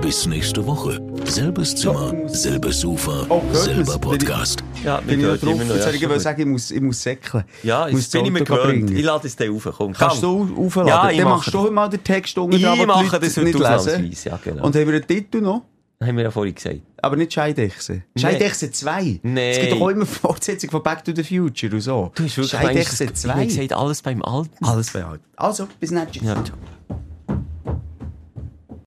Bis nächste Woche. Selbes Zimmer, selbes Sofa, Oh, selber? Podcast. Ja, Bin ich noch drauf? Jetzt ich gut. sagen, ich muss, ich muss säckeln. Ja, Ich muss bin ich mir gewöhnt. Ich lade es dir rauf. Komm, Kannst du aufladen? Ja, ich Dann mache machst du mal den Text unten Ich mache das heute nicht lesen. ausnahmsweise, ja, genau. Und haben wir einen Titel noch? Haben wir ja vorhin gesagt. Aber nicht Scheidechse. Scheidechse 2. Nee. Es gibt doch auch immer Fortsetzung von Back to the Future und so. Du hast wirklich Scheidechse gemeint, ich habe 2. gesagt, alles beim Alten. Alles bei alt. Also, bis nächstes Ja, ciao.